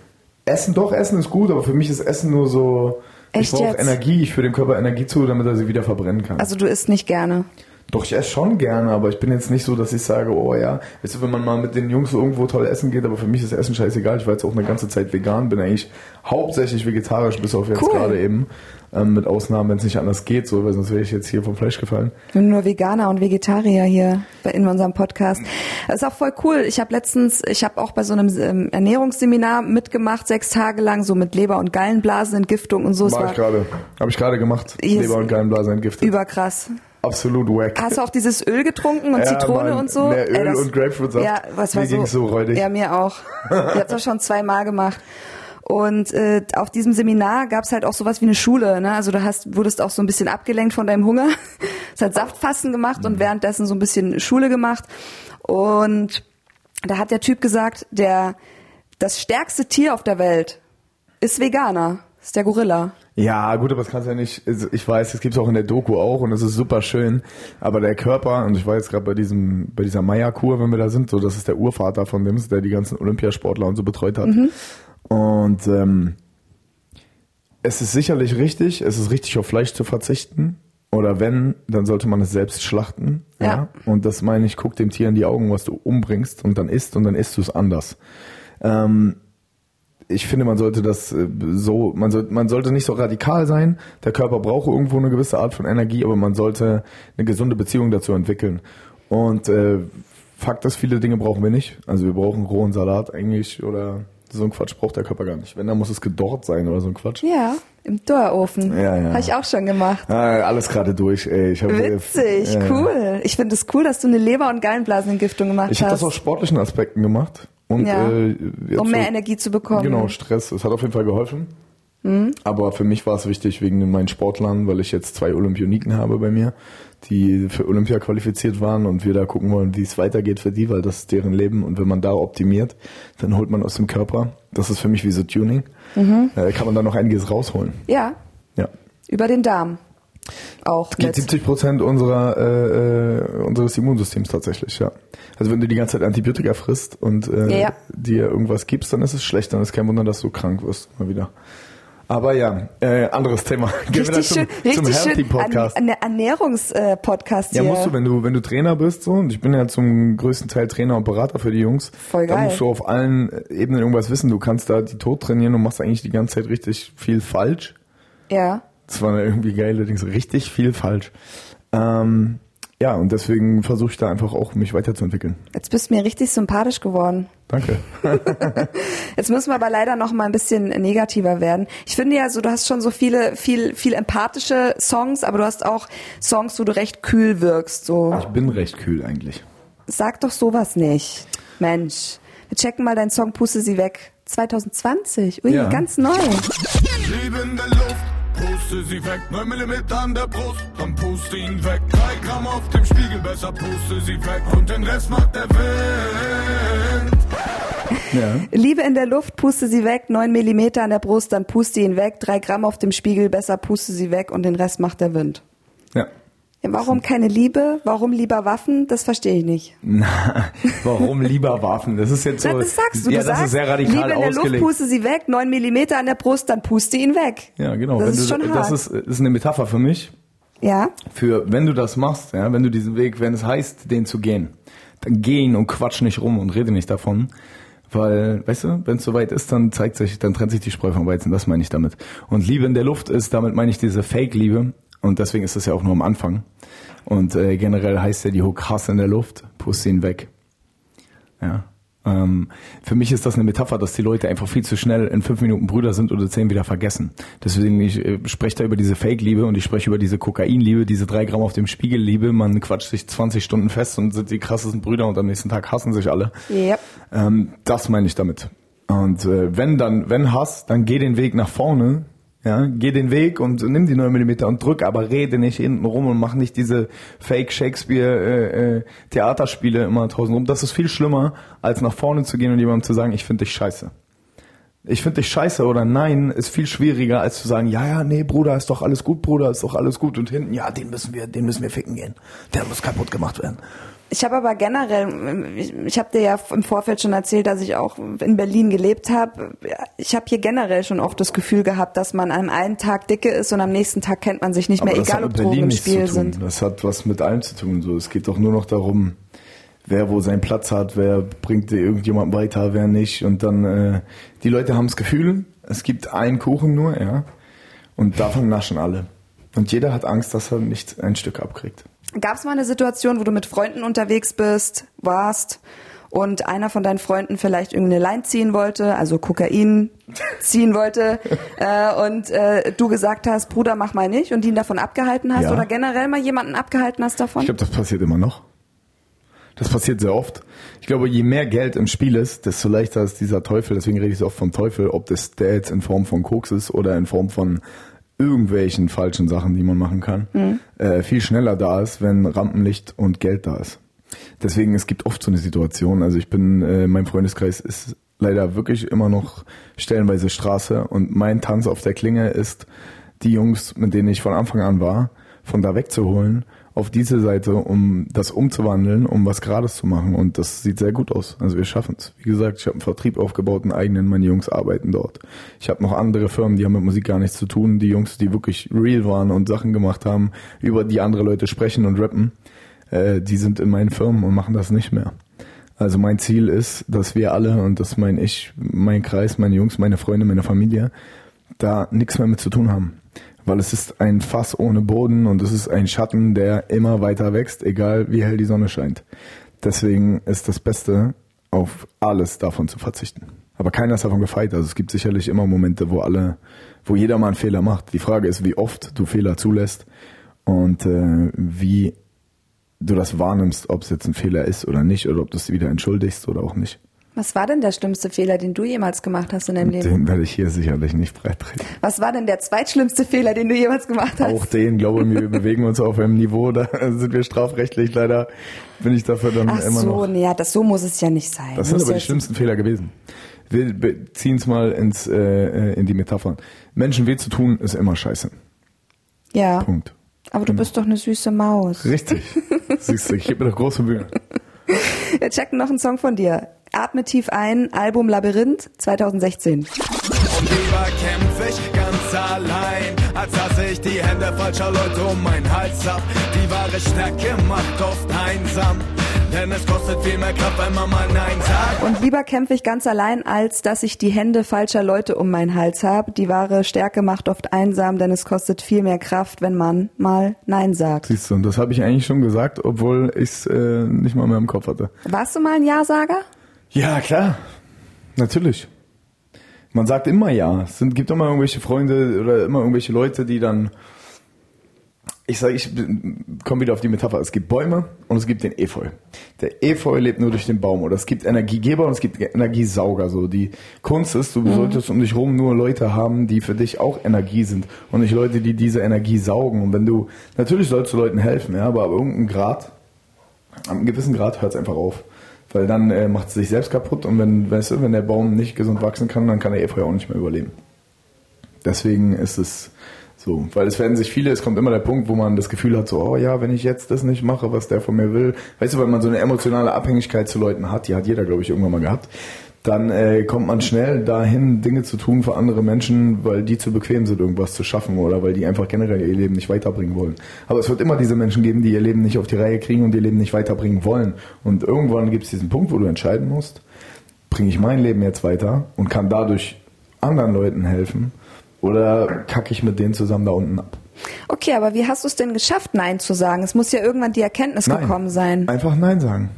Essen, doch, Essen ist gut, aber für mich ist Essen nur so, Echt ich brauche? Energie, ich führe dem Körper Energie zu, damit er sie wieder verbrennen kann. Also du isst nicht gerne. Doch, ich esse schon gerne, aber ich bin jetzt nicht so, dass ich sage, oh ja, weißt du, wenn man mal mit den Jungs irgendwo toll essen geht, aber für mich ist Essen scheißegal. Ich war jetzt auch eine ganze Zeit vegan, bin eigentlich hauptsächlich vegetarisch, bis auf jetzt Cool. gerade eben. Ähm, mit Ausnahmen, wenn es nicht anders geht, so, weil sonst wäre ich jetzt hier vom Fleisch gefallen. Wir haben nur Veganer und Vegetarier hier in unserem Podcast. Das ist auch voll cool. Ich habe letztens, ich habe auch bei so einem ähm, Ernährungsseminar mitgemacht, sechs Tage lang, so mit Leber- und Gallenblasenentgiftung und so. Es War ich gerade. Habe ich gerade gemacht. Leber und Gallenblase entgiftet. überkrass. Absolut wack. Hast du auch dieses Öl getrunken und Ja, Zitrone Mann. und so? Mehr Öl Ey, das- und Grapefruitsaft. Ja, was war Mir so? ging's so räudig. Ja, mir auch. Ich habe das schon zweimal gemacht. Und äh, auf diesem Seminar gab's halt auch sowas wie eine Schule. Ne? Also du hast, wurdest auch so ein bisschen abgelenkt von deinem Hunger. Hast halt Saftfasten gemacht Mhm. und währenddessen so ein bisschen Schule gemacht. Und da hat der Typ gesagt, der das stärkste Tier auf der Welt ist Veganer. Ist der Gorilla. Ja, gut, aber das kannst du ja nicht. also Ich weiß, das gibt's auch in der Doku auch und das ist super schön. Aber der Körper, und ich war jetzt gerade bei diesem, bei dieser Maya-Kur, wenn wir da sind, so das ist der Urvater von dem, der die ganzen Olympiasportler und so betreut hat. Und ähm, es ist sicherlich richtig, es ist richtig, auf Fleisch zu verzichten. Oder wenn, dann sollte man es selbst schlachten. Ja. Ja. Und das meine ich, guck dem Tier in die Augen, was du umbringst und dann isst und dann isst du es anders. Ähm, ich finde, man sollte das äh, so, man, soll, man sollte nicht so radikal sein. Der Körper braucht irgendwo eine gewisse Art von Energie, aber man sollte eine gesunde Beziehung dazu entwickeln. Und äh, Fakt ist, viele Dinge brauchen wir nicht. Also wir brauchen rohen Salat eigentlich oder so ein Quatsch braucht der Körper gar nicht. Wenn, dann muss es gedorrt sein oder so ein Quatsch. Ja, im Dörrofen. Ja, ja. Habe ich auch schon gemacht. Ah, alles gerade durch, ey. Ich hab, äh, Witzig, ja. cool. Ich finde es cool, dass du eine Leber- und Gallenblasenentgiftung gemacht Ich habe hast. das aus sportlichen Aspekten gemacht. Und, Ja. äh, um mehr so- Energie zu bekommen. Genau, Stress. Es hat auf jeden Fall geholfen. Mhm. Aber für mich war es wichtig wegen meinen Sportlern, weil ich jetzt zwei Olympioniken habe bei mir, die für Olympia qualifiziert waren und wir da gucken wollen, wie es weitergeht für die, weil das ist deren Leben und wenn man da optimiert, dann holt man aus dem Körper, das ist für mich wie so Tuning, Mhm. äh, kann man da noch einiges rausholen. Ja, Ja. über den Darm. Auch Geht mit. 70 Prozent unserer, äh, äh, unseres Immunsystems tatsächlich, ja. Also wenn du die ganze Zeit Antibiotika frisst und äh, Ja, ja. dir irgendwas gibst, dann ist es schlecht, dann ist kein Wunder, dass du krank wirst mal wieder. Aber ja, äh, anderes Thema. Gehen Richtig zum, schön, zum richtig schön. Healthy Podcast. An, an Ernährungspodcast ja, hier. musst du, wenn du, wenn du Trainer bist, so, und ich bin ja zum größten Teil Trainer und Berater für die Jungs, Voll da geil. musst du auf allen Ebenen irgendwas wissen. Du kannst da die tot trainieren und machst eigentlich die ganze Zeit richtig viel falsch. ja. Das war irgendwie geile Dings, richtig viel falsch. Ähm, ja, und deswegen versuche ich da einfach auch mich weiterzuentwickeln. Jetzt bist du mir richtig sympathisch geworden. Danke. Jetzt müssen wir aber leider noch mal ein bisschen negativer werden. Ich finde ja so, du hast schon so viele, viel, viel empathische Songs, aber du hast auch Songs, wo du recht kühl wirkst. So, Ich bin recht kühl eigentlich. sag doch sowas nicht. Mensch, wir checken mal deinen Song Puste sie weg. 2020, ui, Ja. ganz neu. Liebe in der Luft, puste sie weg. 9 mm an der Brust, dann puste ihn weg. 3 Gramm auf dem Spiegel, besser puste sie weg. Und den Rest macht der Wind. Ja. Liebe in der Luft, puste sie weg, 9 Millimeter an der Brust, dann puste ihn weg, 3 Gramm auf dem Spiegel, besser puste sie weg und den Rest macht der Wind. Ja. Warum keine Liebe? Warum lieber Waffen? Das verstehe ich nicht. Warum lieber Waffen? Das ist jetzt so. Na, das sagst du. ja, du das sagst, ist sehr radikal Liebe in der Luft, ausgelegt. puste sie weg, 9 Millimeter an der Brust, dann puste ihn weg. ja, genau. Das wenn ist du, schon das hart. ist, ist eine Metapher für mich. Ja? Für, wenn du das machst, ja, wenn du diesen Weg, wenn es heißt, den zu gehen, dann geh ihn und quatsch nicht rum und rede nicht davon. Weil, weißt du, wenn es soweit ist, dann zeigt sich, dann trennt sich die Spreu vom Weizen, das meine ich damit. Und Liebe in der Luft ist, damit meine ich diese Fake-Liebe. Und deswegen ist das ja auch nur am Anfang. Und äh, generell heißt ja die Hook Hass in der Luft, puste ihn weg. Ja. Ähm, für mich ist das eine Metapher, dass die Leute einfach viel zu schnell in fünf Minuten Brüder sind oder zehn wieder vergessen. Deswegen, ich äh, spreche da über diese Fake-Liebe und ich spreche über diese Kokain-Liebe, diese drei Gramm auf dem Spiegel-Liebe. Man quatscht sich 20 Stunden fest und sind die krassesten Brüder und am nächsten Tag hassen sich alle. Ja. Ähm, das meine ich damit. Und äh, wenn dann, wenn Hass, dann geh den Weg nach vorne. Ja, geh den Weg und nimm die 9 mm und drück, aber rede nicht hinten rum und mach nicht diese Fake Shakespeare äh, äh, Theaterspiele immer tausend rum. Das ist viel schlimmer, als nach vorne zu gehen und jemandem zu sagen, ich finde dich scheiße. Ich finde dich scheiße oder nein ist viel schwieriger als zu sagen, ja, ja, nee, Bruder, ist doch alles gut, Bruder, ist doch alles gut und hinten, ja, den müssen wir, den müssen wir ficken gehen. Der muss kaputt gemacht werden. Ich habe aber generell, ich, ich habe dir ja im Vorfeld schon erzählt, dass ich auch in Berlin gelebt habe. Ich habe hier generell schon oft das Gefühl gehabt, dass man am einen Tag dicke ist und am nächsten Tag kennt man sich nicht Aber mehr, egal ob Drogen im Spiel sind. Das hat was mit allem zu tun. So, es geht doch nur noch darum, wer wo seinen Platz hat, wer bringt dir irgendjemand weiter, wer nicht. Und dann, äh, die Leute haben das Gefühl, es gibt einen Kuchen nur, ja. Und davon naschen alle. Und jeder hat Angst, dass er nicht ein Stück abkriegt. Gab es mal eine Situation, wo du mit Freunden unterwegs bist, warst und einer von deinen Freunden vielleicht irgendeine Line ziehen wollte, also Kokain ziehen wollte äh, und äh, du gesagt hast, Bruder, mach mal nicht und ihn davon abgehalten hast Ja. oder generell mal jemanden abgehalten hast davon? Ich glaube, das passiert immer noch. Das passiert sehr oft. Ich glaube, je mehr Geld im Spiel ist, desto leichter ist dieser Teufel. Deswegen rede ich so oft vom Teufel, ob das der jetzt in Form von Koks ist oder in Form von irgendwelchen falschen Sachen, die man machen kann, äh, viel schneller da ist, wenn Rampenlicht und Geld da ist. Deswegen, es gibt oft so eine Situation. Also ich bin, äh, mein Freundeskreis ist leider wirklich immer noch stellenweise Straße und mein Tanz auf der Klinge ist, die Jungs, mit denen ich von Anfang an war, von da wegzuholen auf diese Seite, um das umzuwandeln, um was Gerades zu machen. Und das sieht sehr gut aus. Also wir schaffen es. Wie gesagt, ich habe einen Vertrieb aufgebaut, einen eigenen, meine Jungs arbeiten dort. Ich habe noch andere Firmen, die haben mit Musik gar nichts zu tun. Die Jungs, die wirklich real waren und Sachen gemacht haben, über die andere Leute sprechen und rappen, äh, die sind in meinen Firmen und machen das nicht mehr. Also mein Ziel ist, dass wir alle, und das meine ich, mein Kreis, meine Jungs, meine Freunde, meine Familie, da nichts mehr mit zu tun haben. Weil es ist ein Fass ohne Boden und es ist ein Schatten, der immer weiter wächst, egal wie hell die Sonne scheint. Deswegen ist das Beste, auf alles davon zu verzichten. Aber keiner ist davon gefeit. Also es gibt sicherlich immer Momente, wo alle, wo jeder mal einen Fehler macht. Die Frage ist, wie oft du Fehler zulässt und äh, wie du das wahrnimmst, ob es jetzt ein Fehler ist oder nicht, oder ob du es wieder entschuldigst oder auch nicht. Was war denn der schlimmste Fehler, den du jemals gemacht hast in deinem Leben? Den werde ich hier sicherlich nicht breitreten. Was war denn der zweitschlimmste Fehler, den du jemals gemacht hast? Auch den, glaube ich, wir bewegen uns auf einem Niveau, da sind wir strafrechtlich leider, bin ich dafür dann Ach immer so, noch. nee, ja, das so muss es ja nicht sein. Das sind aber die schlimmsten Fehler gewesen. Wir beziehen es mal ins, äh, äh, in die Metaphern. Menschen weh zu tun, ist immer scheiße. Ja, Punkt. aber du bist doch eine süße Maus. Richtig. Siehst du, ich gebe mir doch große Mühe. Wir checken noch einen Song von dir. Atme tief ein, Album Labyrinth 2016. Und lieber kämpf ich ganz allein, als dass ich die Hände falscher Leute um meinen Hals hab. Die wahre Stärke macht oft einsam, denn es kostet viel mehr Kraft, wenn man mal Nein sagt. Und lieber kämpfe ich ganz allein, als dass ich die Hände falscher Leute um meinen Hals habe. Die wahre Stärke macht oft einsam, denn es kostet viel mehr Kraft, wenn man mal Nein sagt. Siehst du, und das habe ich eigentlich schon gesagt, obwohl ich es äh, nicht mal mehr im Kopf hatte. Warst du mal ein Ja-Sager? Ja, klar. Natürlich. Man sagt immer ja. Es sind, gibt immer irgendwelche Freunde oder immer irgendwelche Leute, die dann. Ich sage, ich komme wieder auf die Metapher. Es gibt Bäume und es gibt den Efeu. Der Efeu lebt nur durch den Baum. Oder es gibt Energiegeber und es gibt Energiesauger. So die Kunst ist, du solltest um dich rum nur Leute haben, die für dich auch Energie sind und nicht Leute, die diese Energie saugen. Und wenn du natürlich sollst du Leuten helfen, ja, aber ab irgendeinem Grad, ab einem gewissen Grad hört es einfach auf. Weil dann äh, macht es sich selbst kaputt und wenn, weißt du, wenn der Baum nicht gesund wachsen kann, dann kann der Efeu auch nicht mehr überleben. Deswegen ist es so, weil es werden sich viele, es kommt immer der Punkt, wo man das Gefühl hat, so, oh ja, wenn ich jetzt das nicht mache, was der von mir will, weißt du, weil man so eine emotionale Abhängigkeit zu Leuten hat, die hat jeder, glaube ich, irgendwann mal gehabt, dann äh, kommt man schnell dahin, Dinge zu tun für andere Menschen, weil die zu bequem sind, irgendwas zu schaffen oder weil die einfach generell ihr Leben nicht weiterbringen wollen. Aber es wird immer diese Menschen geben, die ihr Leben nicht auf die Reihe kriegen und ihr Leben nicht weiterbringen wollen. Und irgendwann gibt es diesen Punkt, wo du entscheiden musst, bringe ich mein Leben jetzt weiter und kann dadurch anderen Leuten helfen oder kacke ich mit denen zusammen da unten ab? Okay, aber wie hast du es denn geschafft, Nein zu sagen? Es muss ja irgendwann die Erkenntnis gekommen sein. Einfach Nein sagen.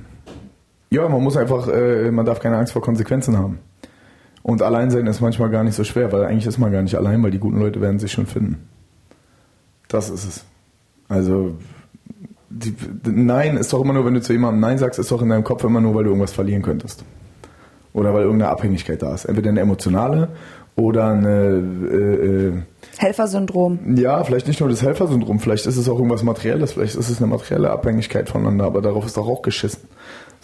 Ja, man muss einfach, äh, man darf keine Angst vor Konsequenzen haben. Und allein sein ist manchmal gar nicht so schwer, weil eigentlich ist man gar nicht allein, weil die guten Leute werden sich schon finden. Das ist es. Also, die, Nein ist doch immer nur, wenn du zu jemandem Nein sagst, ist doch in deinem Kopf immer nur, weil du irgendwas verlieren könntest. Oder weil irgendeine Abhängigkeit da ist. Entweder eine emotionale oder eine, äh, äh, Helfersyndrom. ja, vielleicht nicht nur das Helfersyndrom, vielleicht ist es auch irgendwas Materielles, vielleicht ist es eine materielle Abhängigkeit voneinander, aber darauf ist doch auch geschissen.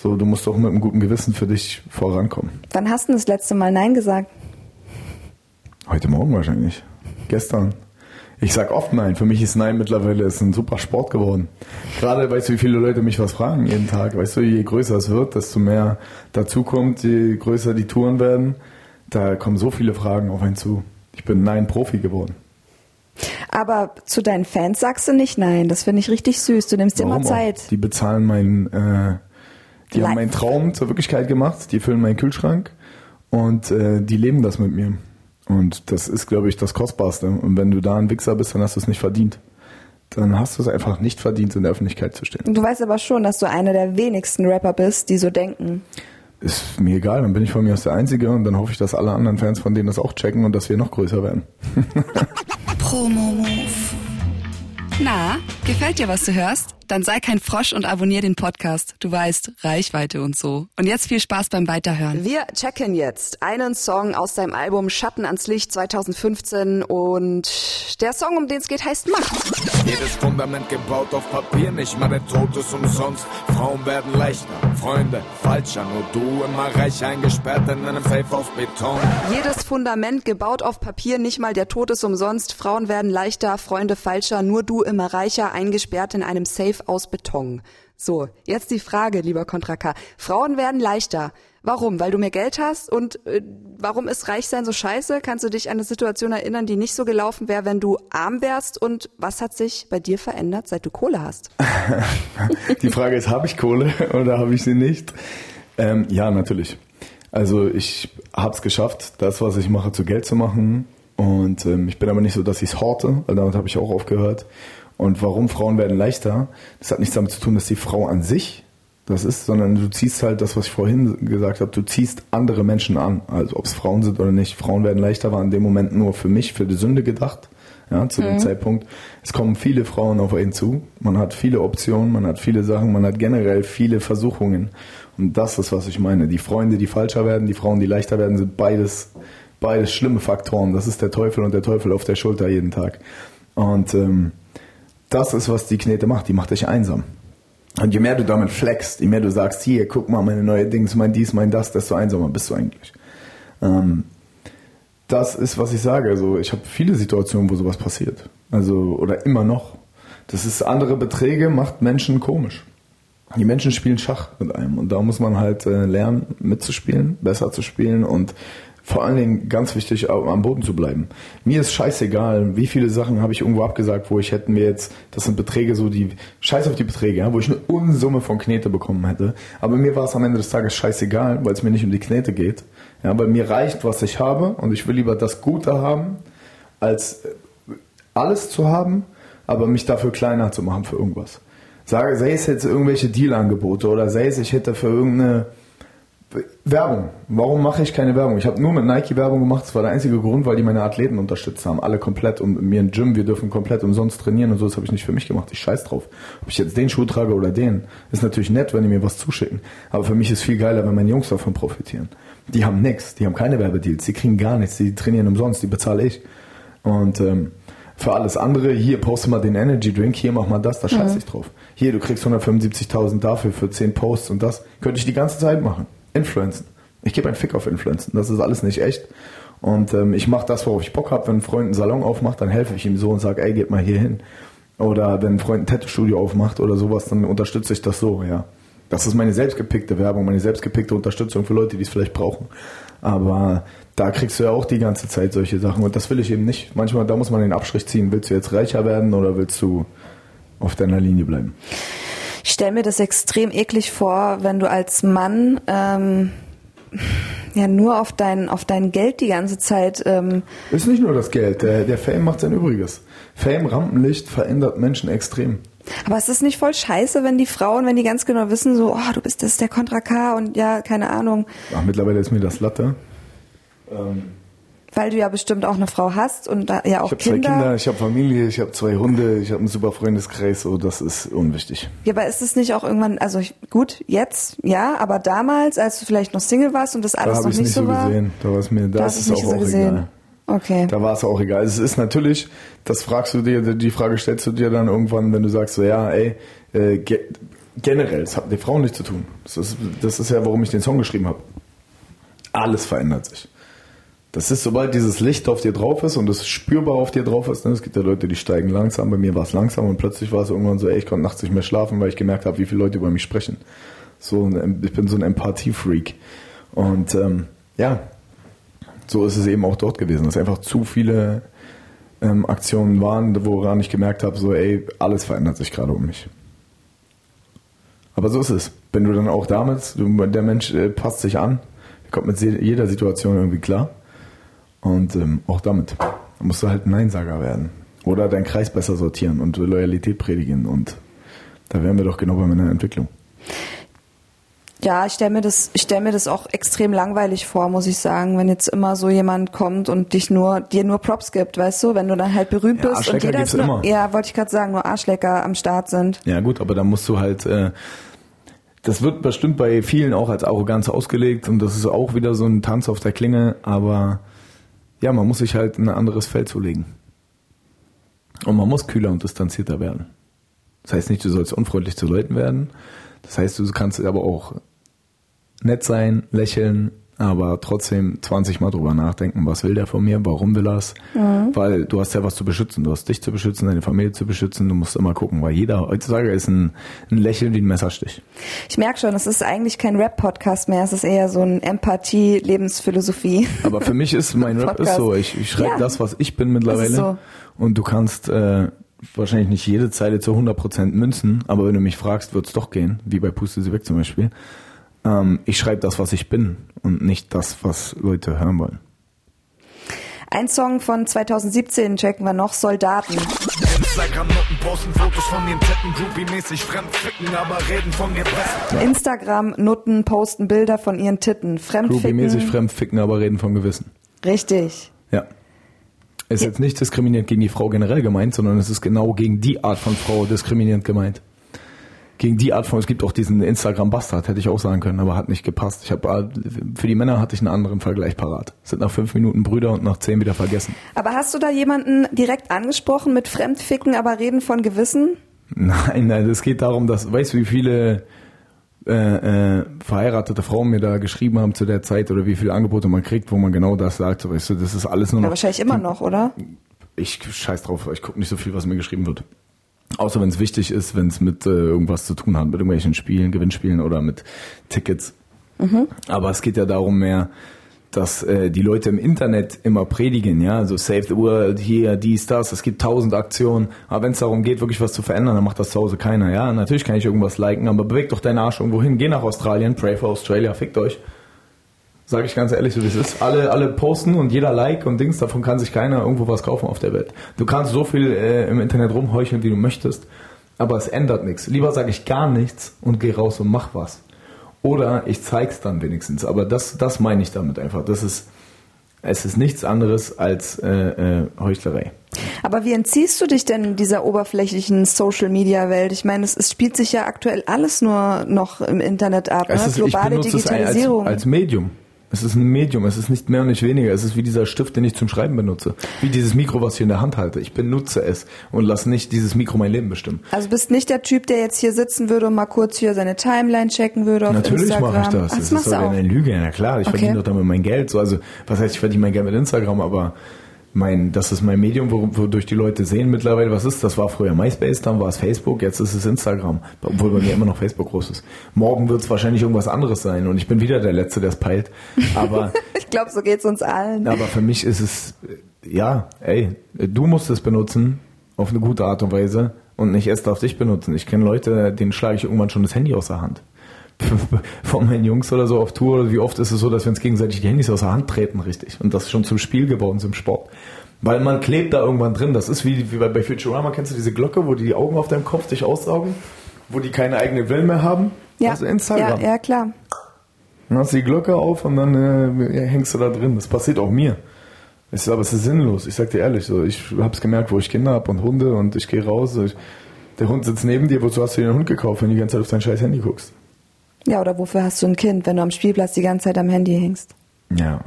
So, du musst doch mit einem guten Gewissen für dich vorankommen. Wann hast du das letzte Mal Nein gesagt? Heute Morgen wahrscheinlich. Gestern. Ich sag oft nein. Für mich ist nein mittlerweile ist ein super Sport geworden. Gerade weißt du, wie viele Leute mich was fragen jeden Tag. Weißt du, je größer es wird, desto mehr dazukommt, je größer die Touren werden. Da kommen so viele Fragen auf einen zu. Ich bin nein Profi geworden. Aber zu deinen Fans sagst du nicht nein. Das finde ich richtig süß. Du nimmst dir immer Zeit. Auch? Die bezahlen meinen, äh, die Life. haben meinen Traum zur Wirklichkeit gemacht. Die füllen meinen Kühlschrank und äh, die leben das mit mir. Und das ist, glaube ich, das Kostbarste. Und wenn du da ein Wichser bist, dann hast du es nicht verdient. Dann hast du es einfach nicht verdient, in der Öffentlichkeit zu stehen. Du weißt aber schon, dass du einer der wenigsten Rapper bist, die so denken. Ist mir egal, dann bin ich von mir aus der Einzige und dann hoffe ich, dass alle anderen Fans von denen das auch checken und dass wir noch größer werden. Promo Move. Na, gefällt dir, was du hörst? Dann sei kein Frosch und abonnier den Podcast. Du weißt, Reichweite und so. Und jetzt viel Spaß beim Weiterhören. Wir checken jetzt einen Song aus deinem Album Schatten ans Licht 2015 und der Song, um den es geht, heißt Macht. Jedes Fundament gebaut auf Papier, nicht mal der Tod ist umsonst. Frauen werden leichter, Freunde falscher, nur du immer reich eingesperrt in einem Safe aus Beton. Jedes Fundament gebaut auf Papier, nicht mal der Tod ist umsonst. Frauen werden leichter, Freunde falscher, nur du immer reicher eingesperrt in einem Safe aus Beton. So, jetzt die Frage, lieber Kontra K. Frauen werden leichter. Warum? Weil du mehr Geld hast? Und äh, warum ist Reichsein so scheiße? Kannst du dich an eine Situation erinnern, die nicht so gelaufen wäre, wenn du arm wärst? Und was hat sich bei dir verändert, seit du Kohle hast? die Frage ist, habe ich Kohle oder habe ich sie nicht? Ähm, ja, natürlich. Also ich habe es geschafft, das, was ich mache, zu Geld zu machen. Und ähm, ich bin aber nicht so, dass ich es horte, weil damit habe ich auch aufgehört. Und warum Frauen werden leichter, das hat nichts damit zu tun, dass die Frau an sich das ist, sondern du ziehst halt das, was ich vorhin gesagt habe, du ziehst andere Menschen an. Also ob es Frauen sind oder nicht. Frauen werden leichter, war in dem Moment nur für mich, für die Sünde gedacht. Ja, zu mhm. dem Zeitpunkt. Es kommen viele Frauen auf ihn zu. Man hat viele Optionen, man hat viele Sachen, man hat generell viele Versuchungen. Und das ist, was ich meine. Die Freunde, die falscher werden, die Frauen, die leichter werden, sind beides, beides schlimme Faktoren. Das ist der Teufel und der Teufel auf der Schulter jeden Tag. Und ähm, das ist, was die Knete macht. Die macht dich einsam. Und je mehr du damit flexst, je mehr du sagst, hier, guck mal, meine neue Dings, mein dies, mein das, desto einsamer bist du eigentlich. Ähm, das ist, was ich sage. Also ich habe viele Situationen, wo sowas passiert. Also, oder immer noch. Das ist andere Beträge, macht Menschen komisch. Die Menschen spielen Schach mit einem und da muss man halt äh, lernen, mitzuspielen, besser zu spielen und vor allen Dingen ganz wichtig, am Boden zu bleiben. Mir ist scheißegal, wie viele Sachen habe ich irgendwo abgesagt, wo ich hätten mir jetzt, das sind Beträge so, die, scheiß auf die Beträge, ja, wo ich eine Unsumme von Knete bekommen hätte. Aber mir war es am Ende des Tages scheißegal, weil es mir nicht um die Knete geht. Ja, weil mir reicht, was ich habe und ich will lieber das Gute haben, als alles zu haben, aber mich dafür kleiner zu machen für irgendwas. Sage, sei es jetzt irgendwelche Deal-Angebote oder sei es, ich hätte für irgendeine Werbung. Warum mache ich keine Werbung? Ich habe nur mit Nike Werbung gemacht. Das war der einzige Grund, weil die meine Athleten unterstützt haben. Alle komplett und mir im Gym, wir dürfen komplett umsonst trainieren und so. Das habe ich nicht für mich gemacht. Ich scheiß drauf. Ob ich jetzt den Schuh trage oder den, ist natürlich nett, wenn die mir was zuschicken. Aber für mich ist viel geiler, wenn meine Jungs davon profitieren. Die haben nichts, die haben keine Werbedeals, die kriegen gar nichts, die trainieren umsonst, die bezahle ich. Und ähm, für alles andere, hier poste mal den Energy Drink, hier mach mal das, da scheiß mhm. ich drauf. Hier, du kriegst 175.000 dafür für 10 Posts und das könnte ich die ganze Zeit machen. Influencen. Ich gebe einen Fick auf Influencen. Das ist alles nicht echt. Und ähm, ich mache das, worauf ich Bock habe. Wenn ein Freund einen Salon aufmacht, dann helfe ich ihm so und sage, ey, geht mal hier hin. Oder wenn ein Freund ein Tattoo-Studio aufmacht oder sowas, dann unterstütze ich das so, ja. Das ist meine selbstgepickte Werbung, meine selbstgepickte Unterstützung für Leute, die es vielleicht brauchen. Aber da kriegst du ja auch die ganze Zeit solche Sachen und das will ich eben nicht. Manchmal, da muss man den Abstrich ziehen. Willst du jetzt reicher werden oder willst du auf deiner Linie bleiben? Ich stelle mir das extrem eklig vor, wenn du als Mann ähm, ja nur auf dein, auf dein Geld die ganze Zeit. Ähm ist nicht nur das Geld, der, der Fame macht sein Übriges. Fame, Rampenlicht verändert Menschen extrem. Aber es ist nicht voll scheiße, wenn die Frauen, wenn die ganz genau wissen, so, oh, du bist das der Contra K und ja, keine Ahnung. Ach, mittlerweile ist mir das Latte. Ähm, weil du ja bestimmt auch eine Frau hast und da, ja auch ich Kinder. Ich habe zwei Kinder, ich habe Familie, ich habe zwei Hunde, ich habe einen super Freundeskreis, so das ist unwichtig. Ja, aber ist es nicht auch irgendwann, also ich, gut, jetzt, ja, aber damals, als du vielleicht noch Single warst und das alles da noch nicht, nicht so war? Gesehen. Da war es mir, da ist es auch, so auch egal. Okay. Da war es auch egal. Es ist natürlich, das fragst du dir, die Frage stellst du dir dann irgendwann, wenn du sagst so, ja, ey, äh, ge generell, das hat mit den Frauen nichts zu tun. Das ist, das ist ja, warum ich den Song geschrieben habe. Alles verändert sich. Das ist, sobald dieses Licht auf dir drauf ist und es spürbar auf dir drauf ist, ne? es gibt ja Leute, die steigen langsam, bei mir war es langsam und plötzlich war es irgendwann so, ey, ich konnte nachts nicht mehr schlafen, weil ich gemerkt habe, wie viele Leute über mich sprechen. So, ich bin so ein Empathie-Freak. Und ähm, ja, so ist es eben auch dort gewesen, dass einfach zu viele ähm, Aktionen waren, woran ich gemerkt habe, so, ey, alles verändert sich gerade um mich. Aber so ist es. Wenn du dann auch damit, der Mensch äh, passt sich an, kommt mit jeder Situation irgendwie klar. Und ähm, auch damit Da musst du halt ein Neinsager werden. Oder deinen Kreis besser sortieren und Loyalität predigen. Und da wären wir doch genau bei meiner Entwicklung. Ja, ich stelle mir das, ich stelle mir das auch extrem langweilig vor, muss ich sagen, wenn jetzt immer so jemand kommt und dich nur, dir nur Props gibt, weißt du, wenn du dann halt berühmt Ja, bist und jeder ist nur, immer. ja, wollte ich gerade sagen, nur Arschlecker am Start sind. Ja gut, aber da musst du halt, äh, das wird bestimmt bei vielen auch als Arroganz ausgelegt und das ist auch wieder so ein Tanz auf der Klinge, aber ja, man muss sich halt ein anderes Feld zulegen. Und man muss kühler und distanzierter werden. Das heißt nicht, du sollst unfreundlich zu Leuten werden. Das heißt, du kannst aber auch nett sein, lächeln, aber trotzdem 20 Mal drüber nachdenken, was will der von mir, warum will er es? Weil du hast ja was zu beschützen, du hast dich zu beschützen, deine Familie zu beschützen, du musst immer gucken, weil jeder heutzutage ist ein, ein Lächeln wie ein Messerstich. Ich merke schon, es ist eigentlich kein Rap-Podcast mehr, es ist eher so ein Empathie-Lebensphilosophie. Aber für mich ist mein Rap ist so, ich, ich schreibe Ja. das, was ich bin mittlerweile so. und du kannst äh, wahrscheinlich nicht jede Zeile zu 100% münzen, aber wenn du mich fragst, wird's doch gehen, wie bei Puste sie weg zum Beispiel. Ähm, ich schreibe das, was ich bin und nicht das, was Leute hören wollen. Ein Song von 2017 checken wir noch, Soldaten. Instagram-Noten posten Fotos von den Titten, Groupie-mäßig fremd ficken, aber reden von best. Instagram-Nutten posten Bilder von ihren Titten. Groupie-mäßig Fremdficken. fremdficken, aber reden von Gewissen. Richtig. Ja. Ist jetzt nicht diskriminierend gegen die Frau generell gemeint, sondern es ist genau gegen die Art von Frau diskriminierend gemeint. Gegen die Art von, es gibt auch diesen Instagram-Bastard, hätte ich auch sagen können, aber hat nicht gepasst. Ich habe für die Männer hatte ich einen anderen Vergleich parat. Sind nach fünf Minuten Brüder und nach zehn wieder vergessen. Aber hast du da jemanden direkt angesprochen mit Fremdficken, aber reden von Gewissen? Nein, nein, es geht darum, dass, weißt du, wie viele äh, äh, verheiratete Frauen mir da geschrieben haben zu der Zeit oder wie viele Angebote man kriegt, wo man genau das sagt, so, weißt du, das ist alles nur Ja, noch wahrscheinlich immer noch, oder? ich scheiß drauf, ich gucke nicht so viel, was mir geschrieben wird. Außer wenn es wichtig ist, wenn es mit äh, irgendwas zu tun hat, mit irgendwelchen Spielen, Gewinnspielen oder mit Tickets. Aber es geht ja darum mehr, dass äh, die Leute im Internet immer predigen, ja, also Save the World, hier, dies, das, es gibt tausend Aktionen, aber wenn es darum geht, wirklich was zu verändern, dann macht das zu Hause keiner, ja, natürlich kann ich irgendwas liken, aber beweg doch deinen Arsch irgendwo hin, geh nach Australien, pray for Australia, fickt euch. Sage ich ganz ehrlich, so wie es ist. Alle, alle posten und jeder Like und Dings, davon kann sich keiner irgendwo was kaufen auf der Welt. Du kannst so viel äh, im Internet rumheucheln, wie du möchtest, aber es ändert nichts. Lieber sage ich gar nichts und geh raus und mach was. Oder ich zeig's dann wenigstens. Aber das, das meine ich damit einfach. Das ist, es ist nichts anderes als äh, äh, Heuchlerei. Aber wie entziehst du dich denn dieser oberflächlichen Social-Media-Welt? Ich meine, es, es spielt sich ja aktuell alles nur noch im Internet ab. Ne? Ist, ich Globale benutze es als, Digitalisierung. als Medium. Es ist ein Medium, es ist nicht mehr und nicht weniger. Es ist wie dieser Stift, den ich zum Schreiben benutze. Wie dieses Mikro, was ich in der Hand halte. Ich benutze es und lasse nicht dieses Mikro mein Leben bestimmen. also bist nicht der Typ, der jetzt hier sitzen würde und mal kurz hier seine Timeline checken würde auf Natürlich Instagram. mache ich das. Ach, das das ist doch eine Lüge. Na klar, ich Okay. verdiene doch damit mein Geld. So, also, was heißt, ich verdiene mein Geld mit Instagram, aber mein, das ist mein Medium, wo- wodurch die Leute sehen mittlerweile, was ist. Das war früher MySpace, dann war es Facebook, jetzt ist es Instagram. Obwohl bei mir immer noch Facebook groß ist. Morgen wird es wahrscheinlich irgendwas anderes sein und ich bin wieder der Letzte, der es peilt. Aber Ich glaube, so geht's uns allen. Aber für mich ist es, äh, ja, ey, du musst es benutzen auf eine gute Art und Weise und nicht erst auf dich benutzen. Ich kenne Leute, denen schlage ich irgendwann schon das Handy aus der Hand. Von meinen Jungs oder so auf Tour, oder wie oft ist es so, dass wir uns gegenseitig die Handys aus der Hand treten, richtig. Und das ist schon zum Spiel geworden, zum Sport. Weil man klebt da irgendwann drin. Das ist wie, wie bei Futurama, kennst du diese Glocke, wo die die Augen auf deinem Kopf dich aussaugen? Wo die keine eigene Will mehr haben? ja. Also Instagram. ja, ja, klar. Dann hast du die Glocke auf und dann äh, hängst du da drin. Das passiert auch mir. Es ist, aber es ist sinnlos. Ich sag dir ehrlich, so ich hab's gemerkt, wo ich Kinder hab und Hunde und ich gehe raus. Ich, der Hund sitzt neben dir, wozu hast du dir den Hund gekauft, wenn du die ganze Zeit auf dein scheiß Handy guckst? Ja, oder wofür hast du ein Kind, wenn du am Spielplatz die ganze Zeit am Handy hängst? Ja.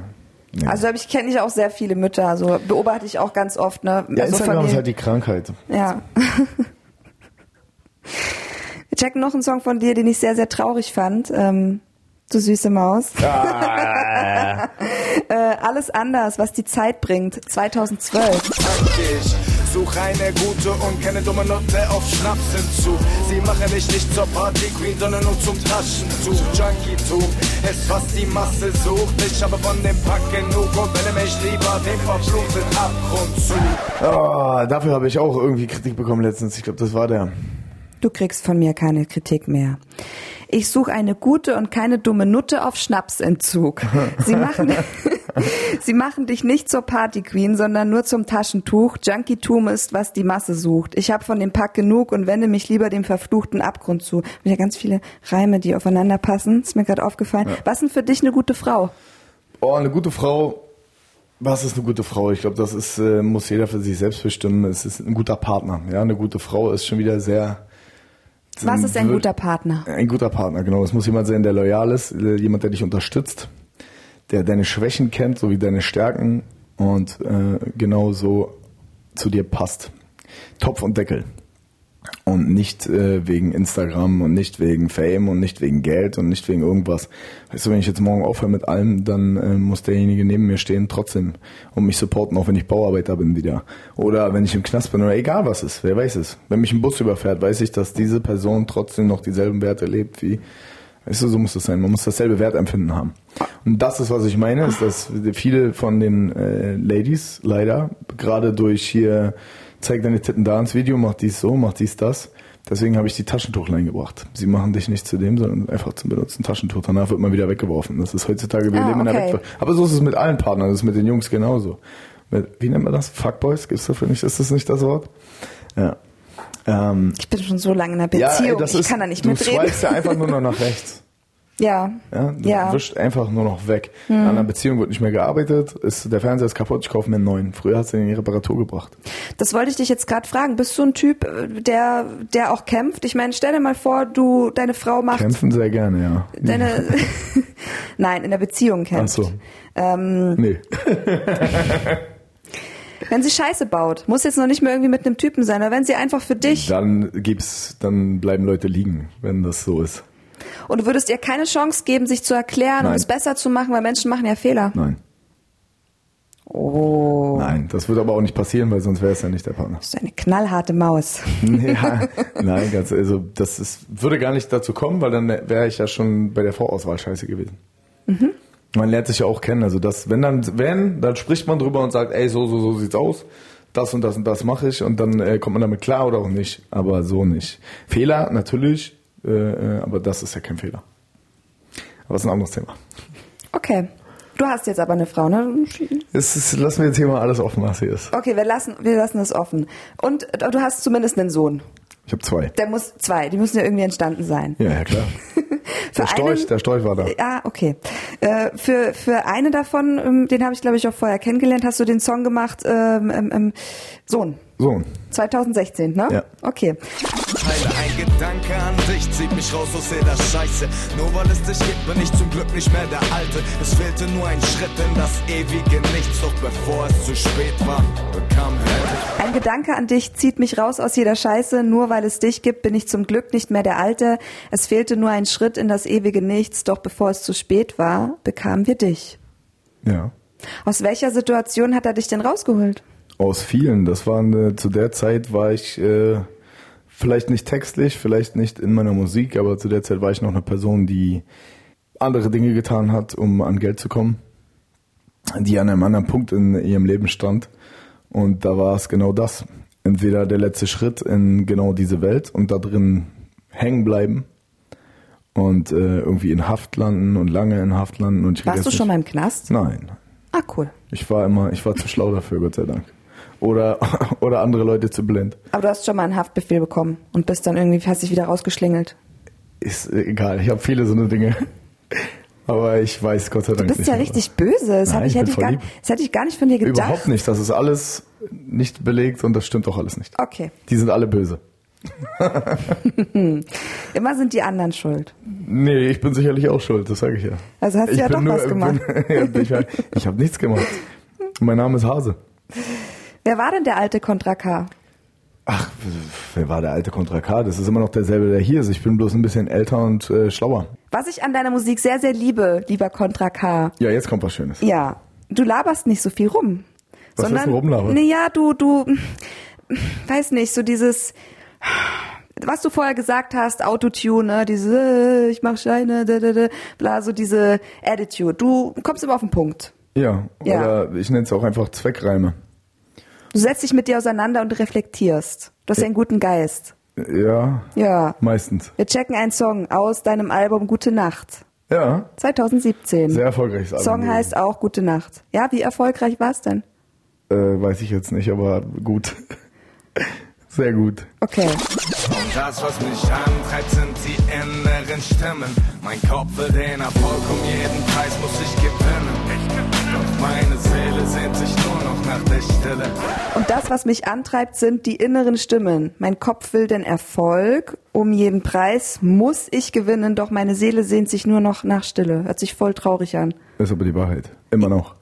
ja. Also ich kenne ich auch sehr viele Mütter, also beobachte ich auch ganz oft, ne? ja, also Instagram ist halt die Krankheit. Ja. Wir checken noch einen Song von dir, den ich sehr, sehr traurig fand. Ähm, du süße Maus. Ah. Äh, Alles anders, was die Zeit bringt. 2012. Ich such eine gute und keine dumme Note auf Schnapsentzug. Sie machen dich nicht zur Party Queen, sondern nur zum Taschentuch. Junkie-Tum ist, was die Masse sucht. Ich habe von dem Pack genug und wende mich lieber dem verfluchten Abgrund zu. Oh, dafür habe ich auch irgendwie Kritik bekommen letztens. Ich glaube, das war der. Du kriegst von mir keine Kritik mehr. Ich suche eine gute und keine dumme Nutte auf Schnapsentzug. Sie machen, sie machen dich nicht zur Partyqueen, sondern nur zum Taschentuch. Junkie-Tum ist, was die Masse sucht. Ich habe von dem Pack genug und wende mich lieber dem verfluchten Abgrund zu. Ja ganz viele Reime, die aufeinander passen. Ist mir gerade aufgefallen. Ja. Was ist für dich eine gute Frau? Oh, eine gute Frau. Was ist eine gute Frau? Ich glaube, das ist, äh, muss jeder für sich selbst bestimmen. Es ist ein guter Partner. Ja, eine gute Frau ist schon wieder sehr, was ist ein guter Partner? Ein guter Partner, genau. Es muss jemand sein, der loyal ist, äh, jemand, der dich unterstützt, der deine Schwächen kennt, sowie deine Stärken und äh, genau so zu dir passt. Topf und Deckel. Und nicht äh, wegen Instagram und nicht wegen Fame und nicht wegen Geld und nicht wegen irgendwas. Weißt du, wenn ich jetzt morgen aufhöre mit allem, dann äh, muss derjenige neben mir stehen trotzdem und mich supporten, auch wenn ich Bauarbeiter bin wieder. Oder wenn ich im Knast bin oder egal was ist, wer weiß es. Wenn mich ein Bus überfährt, weiß ich, dass diese Person trotzdem noch dieselben Werte lebt wie, weißt du, so muss das sein. Man muss dasselbe Wertempfinden haben. Und das ist, was ich meine, ist, dass viele von den äh, Ladies leider, gerade durch hier zeig deine Titten da ins Video, mach dies so, mach dies das. Deswegen habe ich die Taschentuchlein gebracht. Sie machen dich nicht zu dem, sondern einfach zum benutzen Taschentuch. Danach wird man wieder weggeworfen. Das ist heutzutage, wir ah, leben in der Wegwerf. Aber so ist es mit allen Partnern, das ist mit den Jungs genauso. Mit, wie nennt man das? Fuckboys? Gibt's dafür nicht? Ist das nicht das Wort? Ja. Ähm, ich bin schon so lange in der Beziehung, ja, ey, ich ist, kann da nicht mitreden. Du swipest ja einfach nur noch nach rechts. Ja. Ja, du ja. wischt einfach nur noch weg. Mhm. An einer Beziehung wird nicht mehr gearbeitet, ist, der Fernseher ist kaputt, ich kaufe mir einen neuen. Früher hast du ihn in die Reparatur gebracht. Das wollte ich dich jetzt gerade fragen. Bist du ein Typ, der, der auch kämpft? Ich meine, stell dir mal vor, du, deine Frau macht. Kämpfen sehr gerne, ja. Deine, nein, in der Beziehung kämpft. Ach so. Ähm, nee. Wenn sie Scheiße baut, muss jetzt noch nicht mehr irgendwie mit einem Typen sein, aber wenn sie einfach für dich. Dann gibt's, dann bleiben Leute liegen, wenn das so ist. Und du würdest ihr keine Chance geben, sich zu erklären Nein. und es besser zu machen, weil Menschen machen ja Fehler. Nein. Oh. Nein, das würde aber auch nicht passieren, weil sonst wäre es ja nicht der Partner. Das ist eine knallharte Maus. ja, nein, ganz, also das ist, würde gar nicht dazu kommen, weil dann wäre ich ja schon bei der Vorauswahl scheiße gewesen. Mhm. Man lernt sich ja auch kennen. Also das, wenn dann, wenn, dann spricht man drüber und sagt, ey, so, so, so sieht's aus. Das und das und das mache ich und dann äh, kommt man damit klar oder auch nicht. Aber so nicht. Fehler, natürlich, äh, äh, aber das ist ja kein Fehler. Aber das ist ein anderes Thema. Okay. Du hast jetzt aber eine Frau, ne? Es ist, lassen wir hier mal alles offen, was hier ist. Okay, wir lassen, wir lassen es offen. Und du hast zumindest einen Sohn. Ich habe zwei. Der muss zwei, die müssen ja irgendwie entstanden sein. Ja, ja klar. Der Storch, einen, der Storch war da. Ah, okay. Äh, für für eine davon, ähm, den habe ich glaube ich auch vorher kennengelernt, hast du den Song gemacht, ähm, ähm, ähm Sohn. Sohn. 2016, ne? Ja. Okay. Ein Gedanke an dich zieht mich raus aus jeder Scheiße. Nur weil es dich gibt, bin ich zum Glück nicht mehr der Alte. Es fehlte nur ein Schritt in das ewige Nichts. Doch bevor es zu spät war, bekam Ein Gedanke an dich zieht mich raus aus jeder Scheiße. Nur weil es dich gibt, bin ich zum Glück nicht mehr der Alte. Es fehlte nur ein Schritt in das ewige Nichts. Doch bevor es zu spät war, bekamen wir dich. Ja. Aus welcher Situation hat er dich denn rausgeholt? Aus vielen. Das war eine, zu der Zeit war ich äh, vielleicht nicht textlich, vielleicht nicht in meiner Musik, aber zu der Zeit war ich noch eine Person, die andere Dinge getan hat, um an Geld zu kommen, die an einem anderen Punkt in ihrem Leben stand. Und da war es genau das. Entweder der letzte Schritt in genau diese Welt und da drin hängen bleiben und äh, irgendwie in Haft landen und lange in Haft landen. Und ich Warst du schon mal im Knast? Nein. Ah, cool. Ich war immer, ich war zu schlau dafür, Gott sei Dank oder, oder andere Leute zu blind. Aber du hast schon mal einen Haftbefehl bekommen und bist dann irgendwie, hast dich wieder rausgeschlingelt. Ist egal, ich habe viele so eine Dinge. Aber ich weiß Gott sei Dank nicht. Du bist nicht ja richtig böse. Das, Nein, ich, hätte ich, gar, das hätte ich gar nicht von dir gedacht. Überhaupt nicht. Das ist alles nicht belegt und das stimmt auch alles nicht. Okay. Die sind alle böse. Immer sind die anderen schuld. Nee, ich bin sicherlich auch schuld, das sage ich ja. Also hast du ja doch nur, was gemacht. Bin, ich, ich habe nichts gemacht. Mein Name ist Hase. Wer war denn der alte Contra K? Ach, wer war der alte Contra K? Das ist immer noch derselbe, der hier ist. Ich bin bloß ein bisschen älter und äh, schlauer. Was ich an deiner Musik sehr, sehr liebe, lieber Contra K. Ja, jetzt kommt was Schönes. Ja. du laberst nicht so viel rum. Was sondern, ist denn rumlabern? Naja, du, du, weiß nicht, so dieses, was du vorher gesagt hast, Autotune, ne, diese, äh, ich mach Scheine, da, da, da, bla, so diese Attitude. Du kommst immer auf den Punkt. Ja, Ja. oder ich nenne es auch einfach Zweckreime. Du setzt dich mit dir auseinander und reflektierst. Du hast einen guten Geist. Ja, Ja. meistens. Wir checken einen Song aus deinem Album Gute Nacht. Ja, 2017. sehr erfolgreiches Album. Song heißt auch Gute Nacht. Ja, wie erfolgreich war es denn? Äh, weiß ich jetzt nicht, aber gut. Sehr gut. Okay. Und das, was mich antreibt, sind die inneren Stimmen. Mein Kopf will den Erfolg, um jeden Preis muss ich gewinnen. Doch meine Seele sehnt sich nur noch nach der Stille. Und das, was mich antreibt, sind die inneren Stimmen. Mein Kopf will den Erfolg. Um jeden Preis muss ich gewinnen, doch meine Seele sehnt sich nur noch nach Stille. Hört sich voll traurig an. Das ist aber die Wahrheit. Immer noch.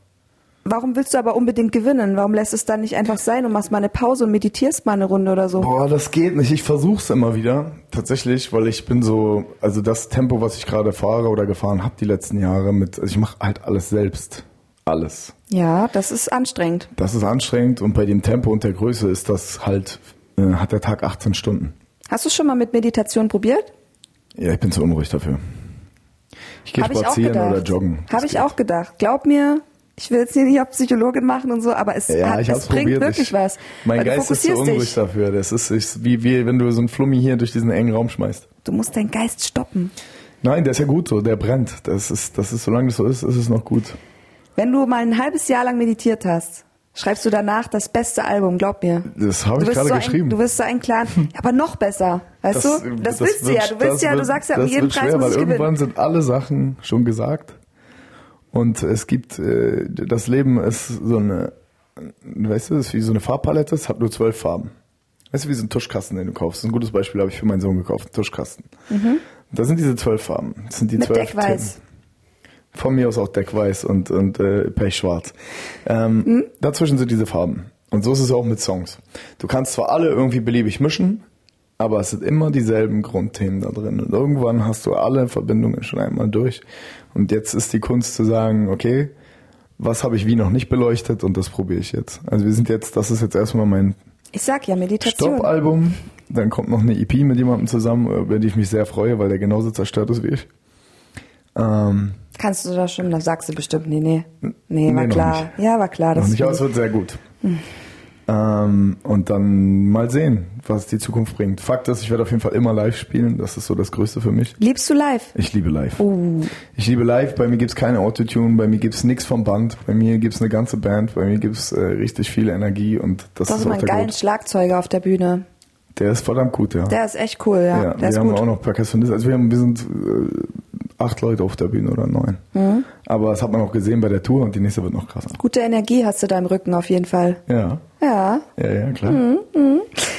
Warum willst du aber unbedingt gewinnen? Warum lässt es dann nicht einfach sein und machst mal eine Pause und meditierst mal eine Runde oder so? Boah, das geht nicht. Ich versuch's immer wieder. Tatsächlich, weil ich bin so, also das Tempo, was ich gerade fahre oder gefahren habe die letzten Jahre mit, also ich mache halt alles selbst. Alles. Ja, das ist anstrengend. Das ist anstrengend und bei dem Tempo und der Größe ist das halt, äh, hat der Tag 18 Stunden. Hast du schon mal mit Meditation probiert? Ja, ich bin zu unruhig dafür. Ich gehe ich spazieren oder joggen. Habe ich geht. auch gedacht. Glaub mir, ich will jetzt hier nicht auf Psychologin machen und so, aber es, Ja, hat, ich es bringt probiert. wirklich ich, was. Mein Geist ist zu unruhig dich. dafür. Das ist, ist wie, wie wenn du so ein Flummi hier durch diesen engen Raum schmeißt. Du musst deinen Geist stoppen. Nein, der ist ja gut so, der brennt. Das ist, das ist, solange das so ist, ist es noch gut. Wenn du mal ein halbes Jahr lang meditiert hast, schreibst du danach das beste Album, glaub mir. Das habe Du ich gerade so geschrieben. Ein, du wirst so einen klaren, aber noch besser, weißt Das- du? Das, das willst du ja. Du willst ja, du wird- sagst ja, um jeden Preis schwer, muss weil irgendwann gewinnen. sind alle Sachen schon gesagt. Und es gibt, äh, das Leben ist so eine, weißt du, das ist wie so eine Farbpalette, es hat nur zwölf Farben. Weißt du, wie so ein Tuschkasten, den du kaufst. Ein gutes Beispiel, habe ich für meinen Sohn gekauft, einen Tuschkasten. Und da sind diese zwölf Farben. Das sind die Mhm. Mit zwölf Deckweiß. Themen. Von mir aus auch Deckweiß und, und äh, Pechschwarz. Ähm, Mhm. Dazwischen sind diese Farben. Und so ist es auch mit Songs. Du kannst zwar alle irgendwie beliebig mischen, aber es sind immer dieselben Grundthemen da drin. Und irgendwann hast du alle Verbindungen schon einmal durch. Und jetzt ist die Kunst zu sagen, okay, was habe ich wie noch nicht beleuchtet und das probiere ich jetzt. Also wir sind jetzt, das ist jetzt erstmal mein Ich sag ja, Meditation. Stopp-Album. Dann kommt noch eine EP mit jemandem zusammen, über die ich mich sehr freue, weil der genauso zerstört ist wie ich. Ähm, Kannst du das schon? Das sagst du bestimmt. Nee, nee. Nee, war Nee, noch klar. nicht. Ja, war klar. noch Das nicht, aber es wird sehr gut. Ähm, und dann mal sehen, was die Zukunft bringt. Fakt ist, ich werde auf jeden Fall immer live spielen. Das ist so das Größte für mich. Liebst du live? Ich liebe live. Oh. Ich liebe live. Bei mir gibt's keine Autotune, bei mir gibt's nichts vom Band, bei mir gibt's eine ganze Band, bei mir gibt's äh, richtig viel Energie und das, Das ist auch mal einen der geilen Grund. Schlagzeuger auf der Bühne. Der ist verdammt gut, ja. Der ist echt cool, ja. Ja, der wir ist haben gut. auch noch Perkussionisten. Also wir, haben, wir sind äh, acht Leute auf der Bühne oder neun. Mhm. Aber das hat man auch gesehen bei der Tour und die nächste wird noch krasser. Gute Energie hast du da im Rücken auf jeden Fall. Ja, Ja. ja, ja, klar. Mhm.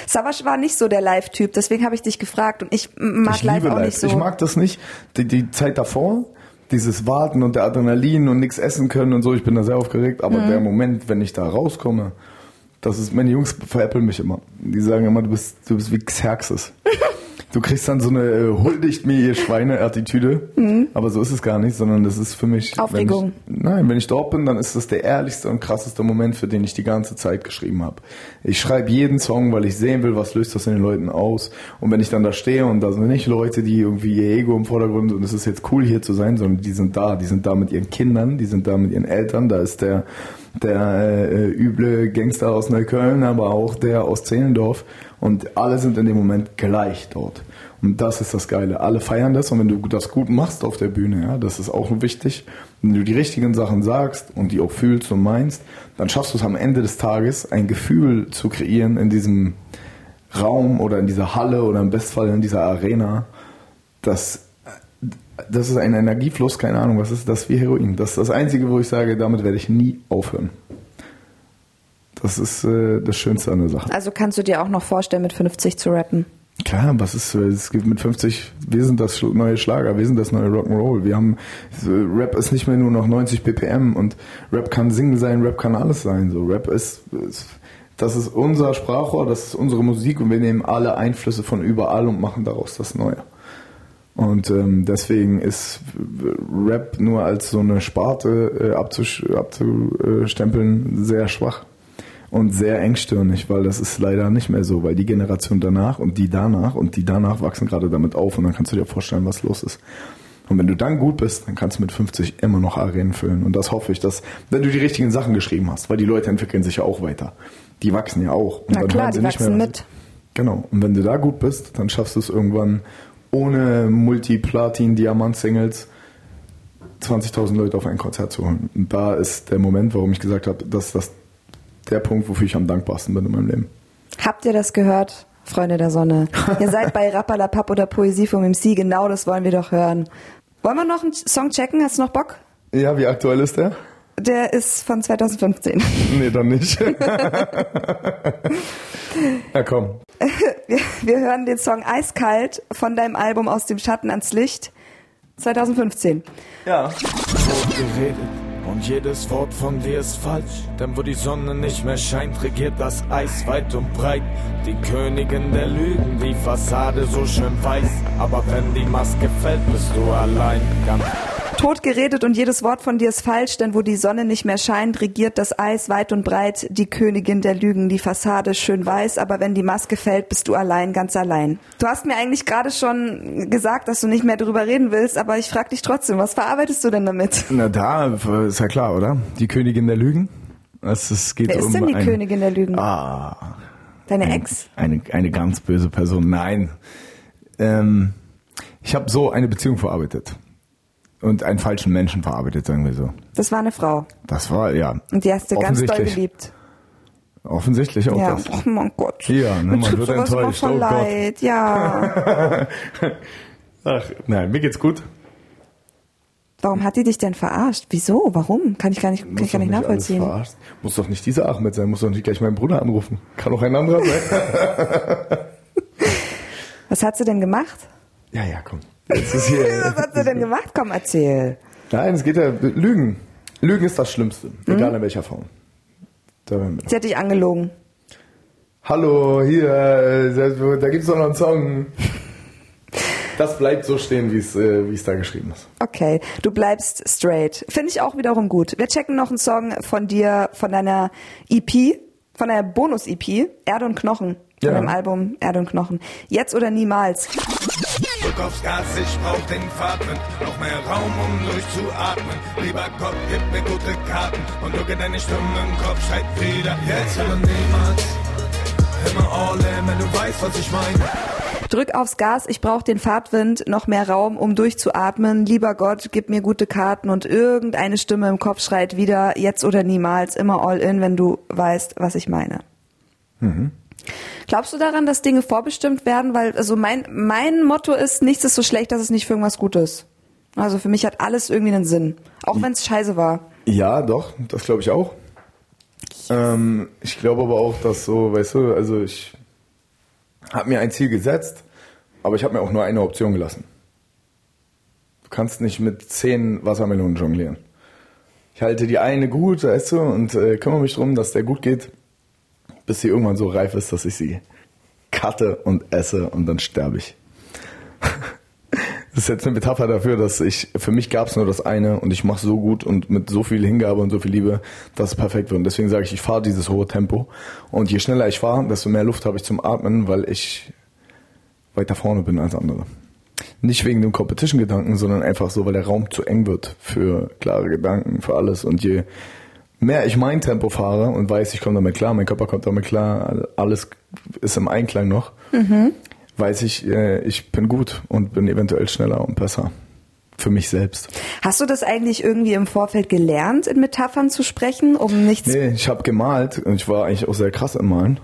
Savasch war nicht so der Live-Typ, deswegen habe ich dich gefragt und ich mag ich live auch live. nicht so. Ich mag das nicht. Die, die Zeit davor, dieses Warten und der Adrenalin und nichts essen können und so, ich bin da sehr aufgeregt. Aber Mhm. der Moment, wenn ich da rauskomme, das ist, meine Jungs veräppeln mich immer. Die sagen immer, du bist, du bist wie Xerxes. Du kriegst dann so eine äh, huldigt mir ihr Schweine-Attitüde, aber so ist es gar nicht, sondern das ist für mich. Mhm. Aufregung. Wenn ich, nein, wenn ich dort bin, dann ist das der ehrlichste und krasseste Moment, für den ich die ganze Zeit geschrieben habe. Ich schreibe jeden Song, weil ich sehen will, was löst das in den Leuten aus. Und wenn ich dann da stehe und da sind nicht Leute, die irgendwie ihr Ego im Vordergrund und es ist jetzt cool hier zu sein, sondern die sind da, die sind da mit ihren Kindern, die sind da mit ihren Eltern, da ist der der äh, üble Gangster aus Neukölln, aber auch der aus Zehlendorf und alle sind in dem Moment gleich dort. Und das ist das Geile. Alle feiern das und wenn du das gut machst auf der Bühne, ja, das ist auch wichtig. Wenn du die richtigen Sachen sagst und die auch fühlst und meinst, dann schaffst du es am Ende des Tages, ein Gefühl zu kreieren in diesem Raum oder in dieser Halle oder im Bestfall in dieser Arena, das das ist ein Energiefluss, keine Ahnung, was ist das wie Heroin. Das ist das Einzige, wo ich sage, damit werde ich nie aufhören. Das ist äh, das Schönste an der Sache. Also kannst du dir auch noch vorstellen, mit 50 zu rappen? Klar, was ist, äh, es gibt mit 50, wir sind das neue Schlager, wir sind das neue Rock'n'Roll. Wir haben, äh, Rap ist nicht mehr nur noch 90 BPM und Rap kann Singen sein, Rap kann alles sein. So, Rap ist, ist das ist unser Sprachrohr, das ist unsere Musik und wir nehmen alle Einflüsse von überall und machen daraus das Neue. Und ähm, deswegen ist Rap nur als so eine Sparte äh, abzustempeln sehr schwach und sehr engstirnig, weil das ist leider nicht mehr so, weil die Generation danach und die danach und die danach wachsen gerade damit auf und dann kannst du dir vorstellen, was los ist. Und wenn du dann gut bist, dann kannst du mit 50 immer noch Arenen füllen. Und das hoffe ich, dass, wenn du die richtigen Sachen geschrieben hast, weil die Leute entwickeln sich ja auch weiter. Die wachsen ja auch. Und Na dann klar, die nicht wachsen mehr, mit. Genau. Und wenn du da gut bist, dann schaffst du es irgendwann ohne Multi-Platin-Diamant-Singles 20.000 Leute auf ein Konzert zu holen. Und da ist der Moment, warum ich gesagt habe, dass das der Punkt, wofür ich am dankbarsten bin in meinem Leben. Habt ihr das gehört, Freunde der Sonne? ihr seid bei Rappalapap oder Poesie vom MC, genau das wollen wir doch hören. Wollen wir noch einen Song checken? Hast du noch Bock? Ja, wie aktuell ist der? Der ist von 2015. Nee, dann nicht. ja, komm. Wir, wir hören den Song Eiskalt von deinem Album Aus dem Schatten ans Licht 2015. Ja. Tot geredet und jedes Wort von dir ist falsch. Denn wo die Sonne nicht mehr scheint, regiert das Eis weit und breit. Die Königin der Lügen, die Fassade so schön weiß. Aber wenn die Maske fällt, bist du allein. Ganz Tot geredet und jedes Wort von dir ist falsch, denn wo die Sonne nicht mehr scheint, regiert das Eis weit und breit, die Königin der Lügen, die Fassade schön weiß, aber wenn die Maske fällt, bist du allein, ganz allein. Du hast mir eigentlich gerade schon gesagt, dass du nicht mehr drüber reden willst, aber ich frage dich trotzdem, was verarbeitest du denn damit? Na da, ist ja klar, oder? Die Königin der Lügen. Es, es geht Wer ist um denn die ein, Königin der Lügen? Ah, Deine ein, Ex? Eine, eine ganz böse Person. Nein. Ähm, ich habe so eine Beziehung verarbeitet. Und einen falschen Menschen verarbeitet, sagen wir so. Das war eine Frau. Das war, ja. Und die hast du ganz doll geliebt. Offensichtlich auch Ja, das. oh mein Gott. Ja, ne, man wird enttäuscht. Oh Gott. leid, ja. Ach, nein, mir geht's gut. Warum hat die dich denn verarscht? Wieso? Warum? Kann ich gar nicht, kann Muss ich gar nicht alles nachvollziehen. verarscht. Muss doch nicht dieser Ahmed sein, muss doch nicht gleich meinen Bruder anrufen. Kann auch ein anderer sein. Was hat sie denn gemacht? ja, ja, komm. Jetzt ist hier. Was hat sie denn gemacht? Komm, erzähl. Nein, es geht ja. Lügen. Lügen ist das Schlimmste. Mhm. Egal in welcher Form. Sie hat dich angelogen. Hallo, hier, äh, da gibt's doch noch einen Song. Das bleibt so stehen, wie es äh, es da geschrieben ist. Okay, du bleibst straight. Finde ich auch wiederum gut. Wir checken noch einen Song von dir, von deiner EP, von deiner Bonus-EP, Erde und Knochen. Von Ja. deinem Album Erde und Knochen. Jetzt oder niemals. Drück aufs Gas, ich brauch den Fahrtwind. Noch mehr Raum, um durchzuatmen. Lieber Gott, gib mir gute Karten. Und drücke deine Stimme im Kopf, schreit wieder. Jetzt oder niemals. Immer all in, wenn du weißt, was ich meine. Drück aufs Gas, ich brauche den Fahrtwind, noch mehr Raum, um durchzuatmen. Lieber Gott, gib mir gute Karten und irgendeine Stimme im Kopf schreit wieder, jetzt oder niemals, immer all in, wenn du weißt, was ich meine. Glaubst du daran, dass Dinge vorbestimmt werden? Weil, also mein, mein Motto ist, nichts ist so schlecht, dass es nicht für irgendwas gut ist. Also für mich hat alles irgendwie einen Sinn. Auch wenn es scheiße war. Ja, doch, das glaube ich auch. Ähm, ich glaube aber auch, dass so, weißt du, also ich habe mir ein Ziel gesetzt, aber ich habe mir auch nur eine Option gelassen. Du kannst nicht mit zehn Wassermelonen jonglieren. Ich halte die eine gut, weißt du, und äh, kümmere mich drum, dass der gut geht, bis sie irgendwann so reif ist, dass ich sie cutte und esse und dann sterbe ich. Das ist jetzt eine Metapher dafür, dass ich, für mich gab es nur das eine und ich mache so gut und mit so viel Hingabe und so viel Liebe, dass es perfekt wird. Und deswegen sage ich, ich fahre dieses hohe Tempo. Und je schneller ich fahre, desto mehr Luft habe ich zum Atmen, weil ich weiter vorne bin als andere. Nicht wegen dem Competition-Gedanken, sondern einfach so, weil der Raum zu eng wird für klare Gedanken, für alles. Und je mehr ich mein Tempo fahre und weiß, ich komme damit klar, mein Körper kommt damit klar, alles ist im Einklang noch, weiß ich, äh, ich bin gut und bin eventuell schneller und besser. Für mich selbst. Hast du das eigentlich irgendwie im Vorfeld gelernt, in Metaphern zu sprechen, um nichts Nee, ich habe gemalt und ich war eigentlich auch sehr krass im Malen.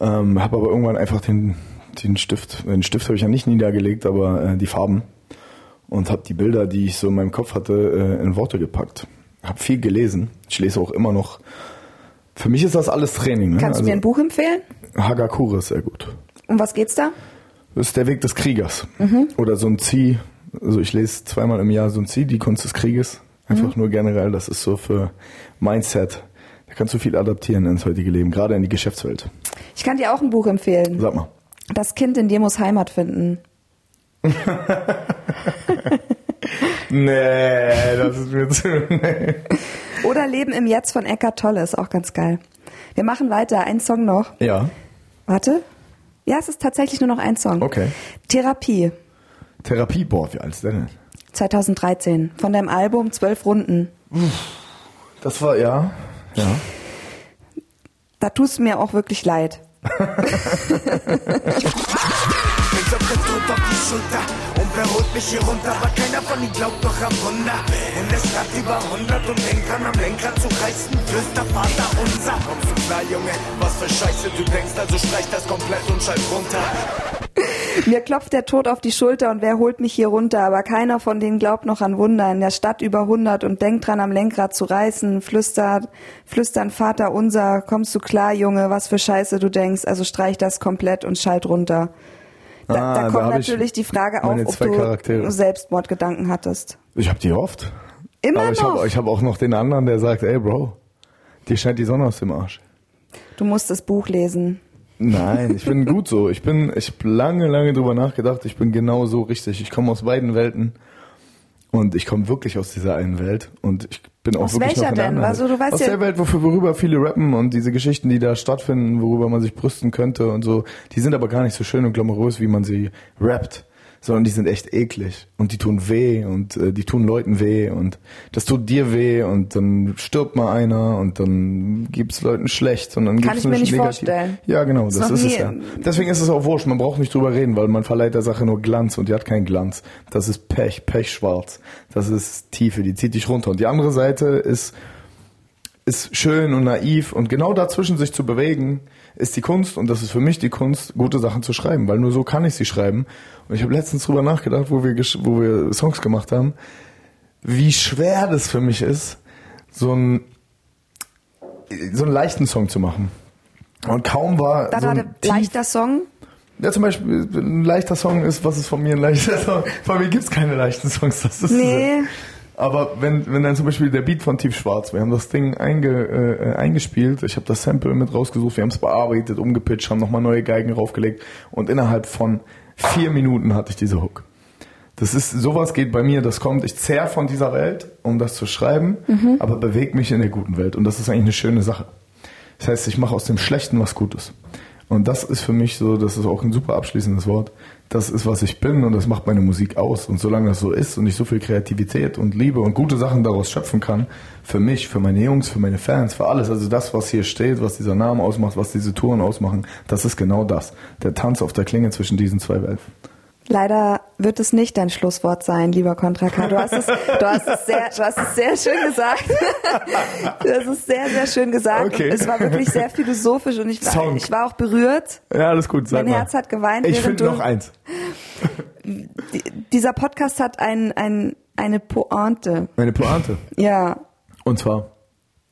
Ähm, habe aber irgendwann einfach den, den Stift, den Stift habe ich ja nicht niedergelegt, aber äh, die Farben und habe die Bilder, die ich so in meinem Kopf hatte, äh, in Worte gepackt. Habe viel gelesen. Ich lese auch immer noch. Für mich ist das alles Training. Ne? Kannst du mir ein Buch empfehlen? Hagakure ist sehr gut. Um was geht's da? Das ist der Weg des Kriegers. Oder so ein Zieh. Also ich lese zweimal im Jahr so ein Zieh, die Kunst des Krieges. Einfach nur generell, das ist so für Mindset. Da kannst du viel adaptieren ins heutige Leben, gerade in die Geschäftswelt. Ich kann dir auch ein Buch empfehlen. Sag mal. Das Kind in dir muss Heimat finden. nee, das ist mir zu. Nee. Oder Leben im Jetzt von Eckart Tolle ist auch ganz geil. Wir machen weiter. Ein Song noch. Ja, Warte. Ja, es ist tatsächlich nur noch ein Song. okay. Therapie. Therapie, boah, wie alt ist der denn? 2013. Von deinem Album Zwölf Runden. Das war, ja, ja. Da tust du mir auch wirklich leid. Und holt mich hier runter? Aber keiner von ihnen glaubt doch am Wunder. In der Stadt über 100 und denk dran am Lenkrad zu reißen. Flüster Vater unser. Kommst du klar, Junge? Was für Scheiße du denkst, also streich das komplett und schalt runter. Mir klopft der Tod auf die Schulter und wer holt mich hier runter? Aber keiner von denen glaubt noch an Wunder. In der Stadt über 100 und denkt dran am Lenkrad zu reißen. Flüstert, flüstern Vater unser. Kommst du klar, Junge? Was für Scheiße du denkst? Also streich das komplett und schalt runter. Da, Ah, da da kommt ich natürlich die Frage auf, ob du Charaktere. Selbstmordgedanken hattest. Ich hab die oft. Immer Aber ich noch. habe ich hab auch noch den anderen, der sagt, ey Bro, dir scheint die Sonne aus dem Arsch. Du musst das Buch lesen. Nein, ich bin gut so. Ich bin, ich hab lange, lange drüber nachgedacht. Ich bin genau so richtig. Ich komme aus beiden Welten und ich komme wirklich aus dieser einen Welt und ich bin auch Aus wirklich welcher noch in der denn? anderen Also, du weißt aus ja- der Welt, wofür worüber viele rappen und diese Geschichten, die da stattfinden, worüber man sich brüsten könnte und so, die sind aber gar nicht so schön und glamourös, wie man sie rappt, sondern die sind echt eklig und die tun weh und äh, die tun Leuten weh und das tut dir weh und dann stirbt mal einer und dann gibt's Leuten schlecht und dann Kann gibt's ich mir nicht negative- vorstellen. Ja, genau, das noch ist es ja. Deswegen ist es auch wurscht, man braucht nicht drüber reden, weil man verleiht der Sache nur Glanz und die hat keinen Glanz. Das ist Pech, Pechschwarz. Das ist Tiefe, die zieht dich runter. Und die andere Seite ist, ist schön und naiv und genau dazwischen sich zu bewegen, ist die Kunst und das ist für mich die Kunst, gute Sachen zu schreiben, weil nur so kann ich sie schreiben. Und ich habe letztens drüber nachgedacht, wo wir, wo wir Songs gemacht haben, wie schwer das für mich ist, so ein so einen leichten Song zu machen. Und kaum war Da so war ein leichter Song. ja, zum Beispiel ein leichter Song ist, was ist von mir ein leichter Song? Von mir gibt's keine leichten Songs. Das ist Nee. Aber wenn, wenn dann zum Beispiel der Beat von Tief Schwarz, wir haben das Ding einge, äh, eingespielt, ich habe das Sample mit rausgesucht, wir haben es bearbeitet, umgepitcht, haben nochmal neue Geigen raufgelegt und innerhalb von vier Minuten hatte ich diese Hook. Das ist, sowas geht bei mir, das kommt, ich zehr von dieser Welt, um das zu schreiben, aber bewege mich in der guten Welt und das ist eigentlich eine schöne Sache. Das heißt, ich mache aus dem Schlechten was Gutes. Und das ist für mich so, das ist auch ein super abschließendes Wort. Das ist, was ich bin und das macht meine Musik aus. Und solange das so ist und ich so viel Kreativität und Liebe und gute Sachen daraus schöpfen kann, für mich, für meine Jungs, für meine Fans, für alles, also das, was hier steht, was dieser Name ausmacht, was diese Touren ausmachen, das ist genau das. Der Tanz auf der Klinge zwischen diesen zwei Welten. Leider wird es nicht dein Schlusswort sein, lieber Kontra K. Du hast es, du hast es sehr, du hast es sehr schön gesagt. Du hast es sehr, sehr schön gesagt. Okay. Es war wirklich sehr philosophisch und ich war, Song. ich war auch berührt. Ja, alles gut. Sag Mein mal. Herz hat geweint, Ich finde noch eins. Die, dieser Podcast hat ein, ein, eine Pointe. Meine Pointe. Ja. Und zwar,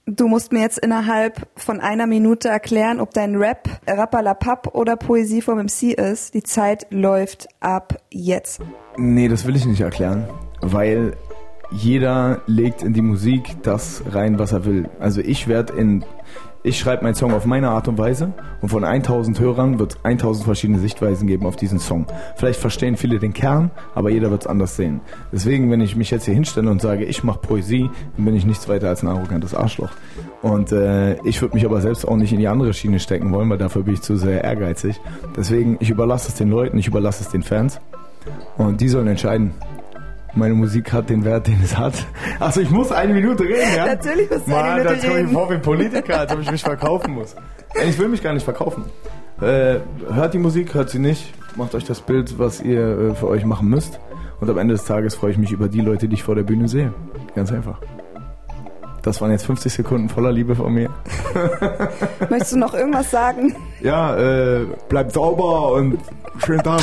Du musst mir jetzt innerhalb von einer Minute erklären, ob dein Rap Rappalapap oder Poesie vom MC ist. Die Zeit läuft ab jetzt. Nee, das will ich nicht erklären, weil jeder legt in die Musik das rein, was er will. Also ich werde in, ich schreibe meinen Song auf meine Art und Weise und von 1000 Hörern wird es 1000 verschiedene Sichtweisen geben auf diesen Song. Vielleicht verstehen viele den Kern, aber jeder wird es anders sehen. Deswegen, wenn ich mich jetzt hier hinstelle und sage, ich mache Poesie, dann bin ich nichts weiter als ein arrogantes Arschloch. Und äh, ich würde mich aber selbst auch nicht in die andere Schiene stecken wollen, weil dafür bin ich zu sehr ehrgeizig. Deswegen, ich überlasse es den Leuten, ich überlasse es den Fans. Und die sollen entscheiden. Meine Musik hat den Wert, den es hat. Also ich muss eine Minute reden, ja? Natürlich musst du eine Mann, Minute da komme ich reden. vor wie ein Politiker, als ob ich mich verkaufen muss. Ich will mich gar nicht verkaufen. Äh, hört die Musik, hört sie nicht. Macht euch das Bild, was ihr äh, für euch machen müsst. Und am Ende des Tages freue ich mich über die Leute, die ich vor der Bühne sehe. Ganz einfach. Das waren jetzt 50 Sekunden voller Liebe von mir. Möchtest du noch irgendwas sagen? Ja, äh, bleibt sauber und schönen Tag.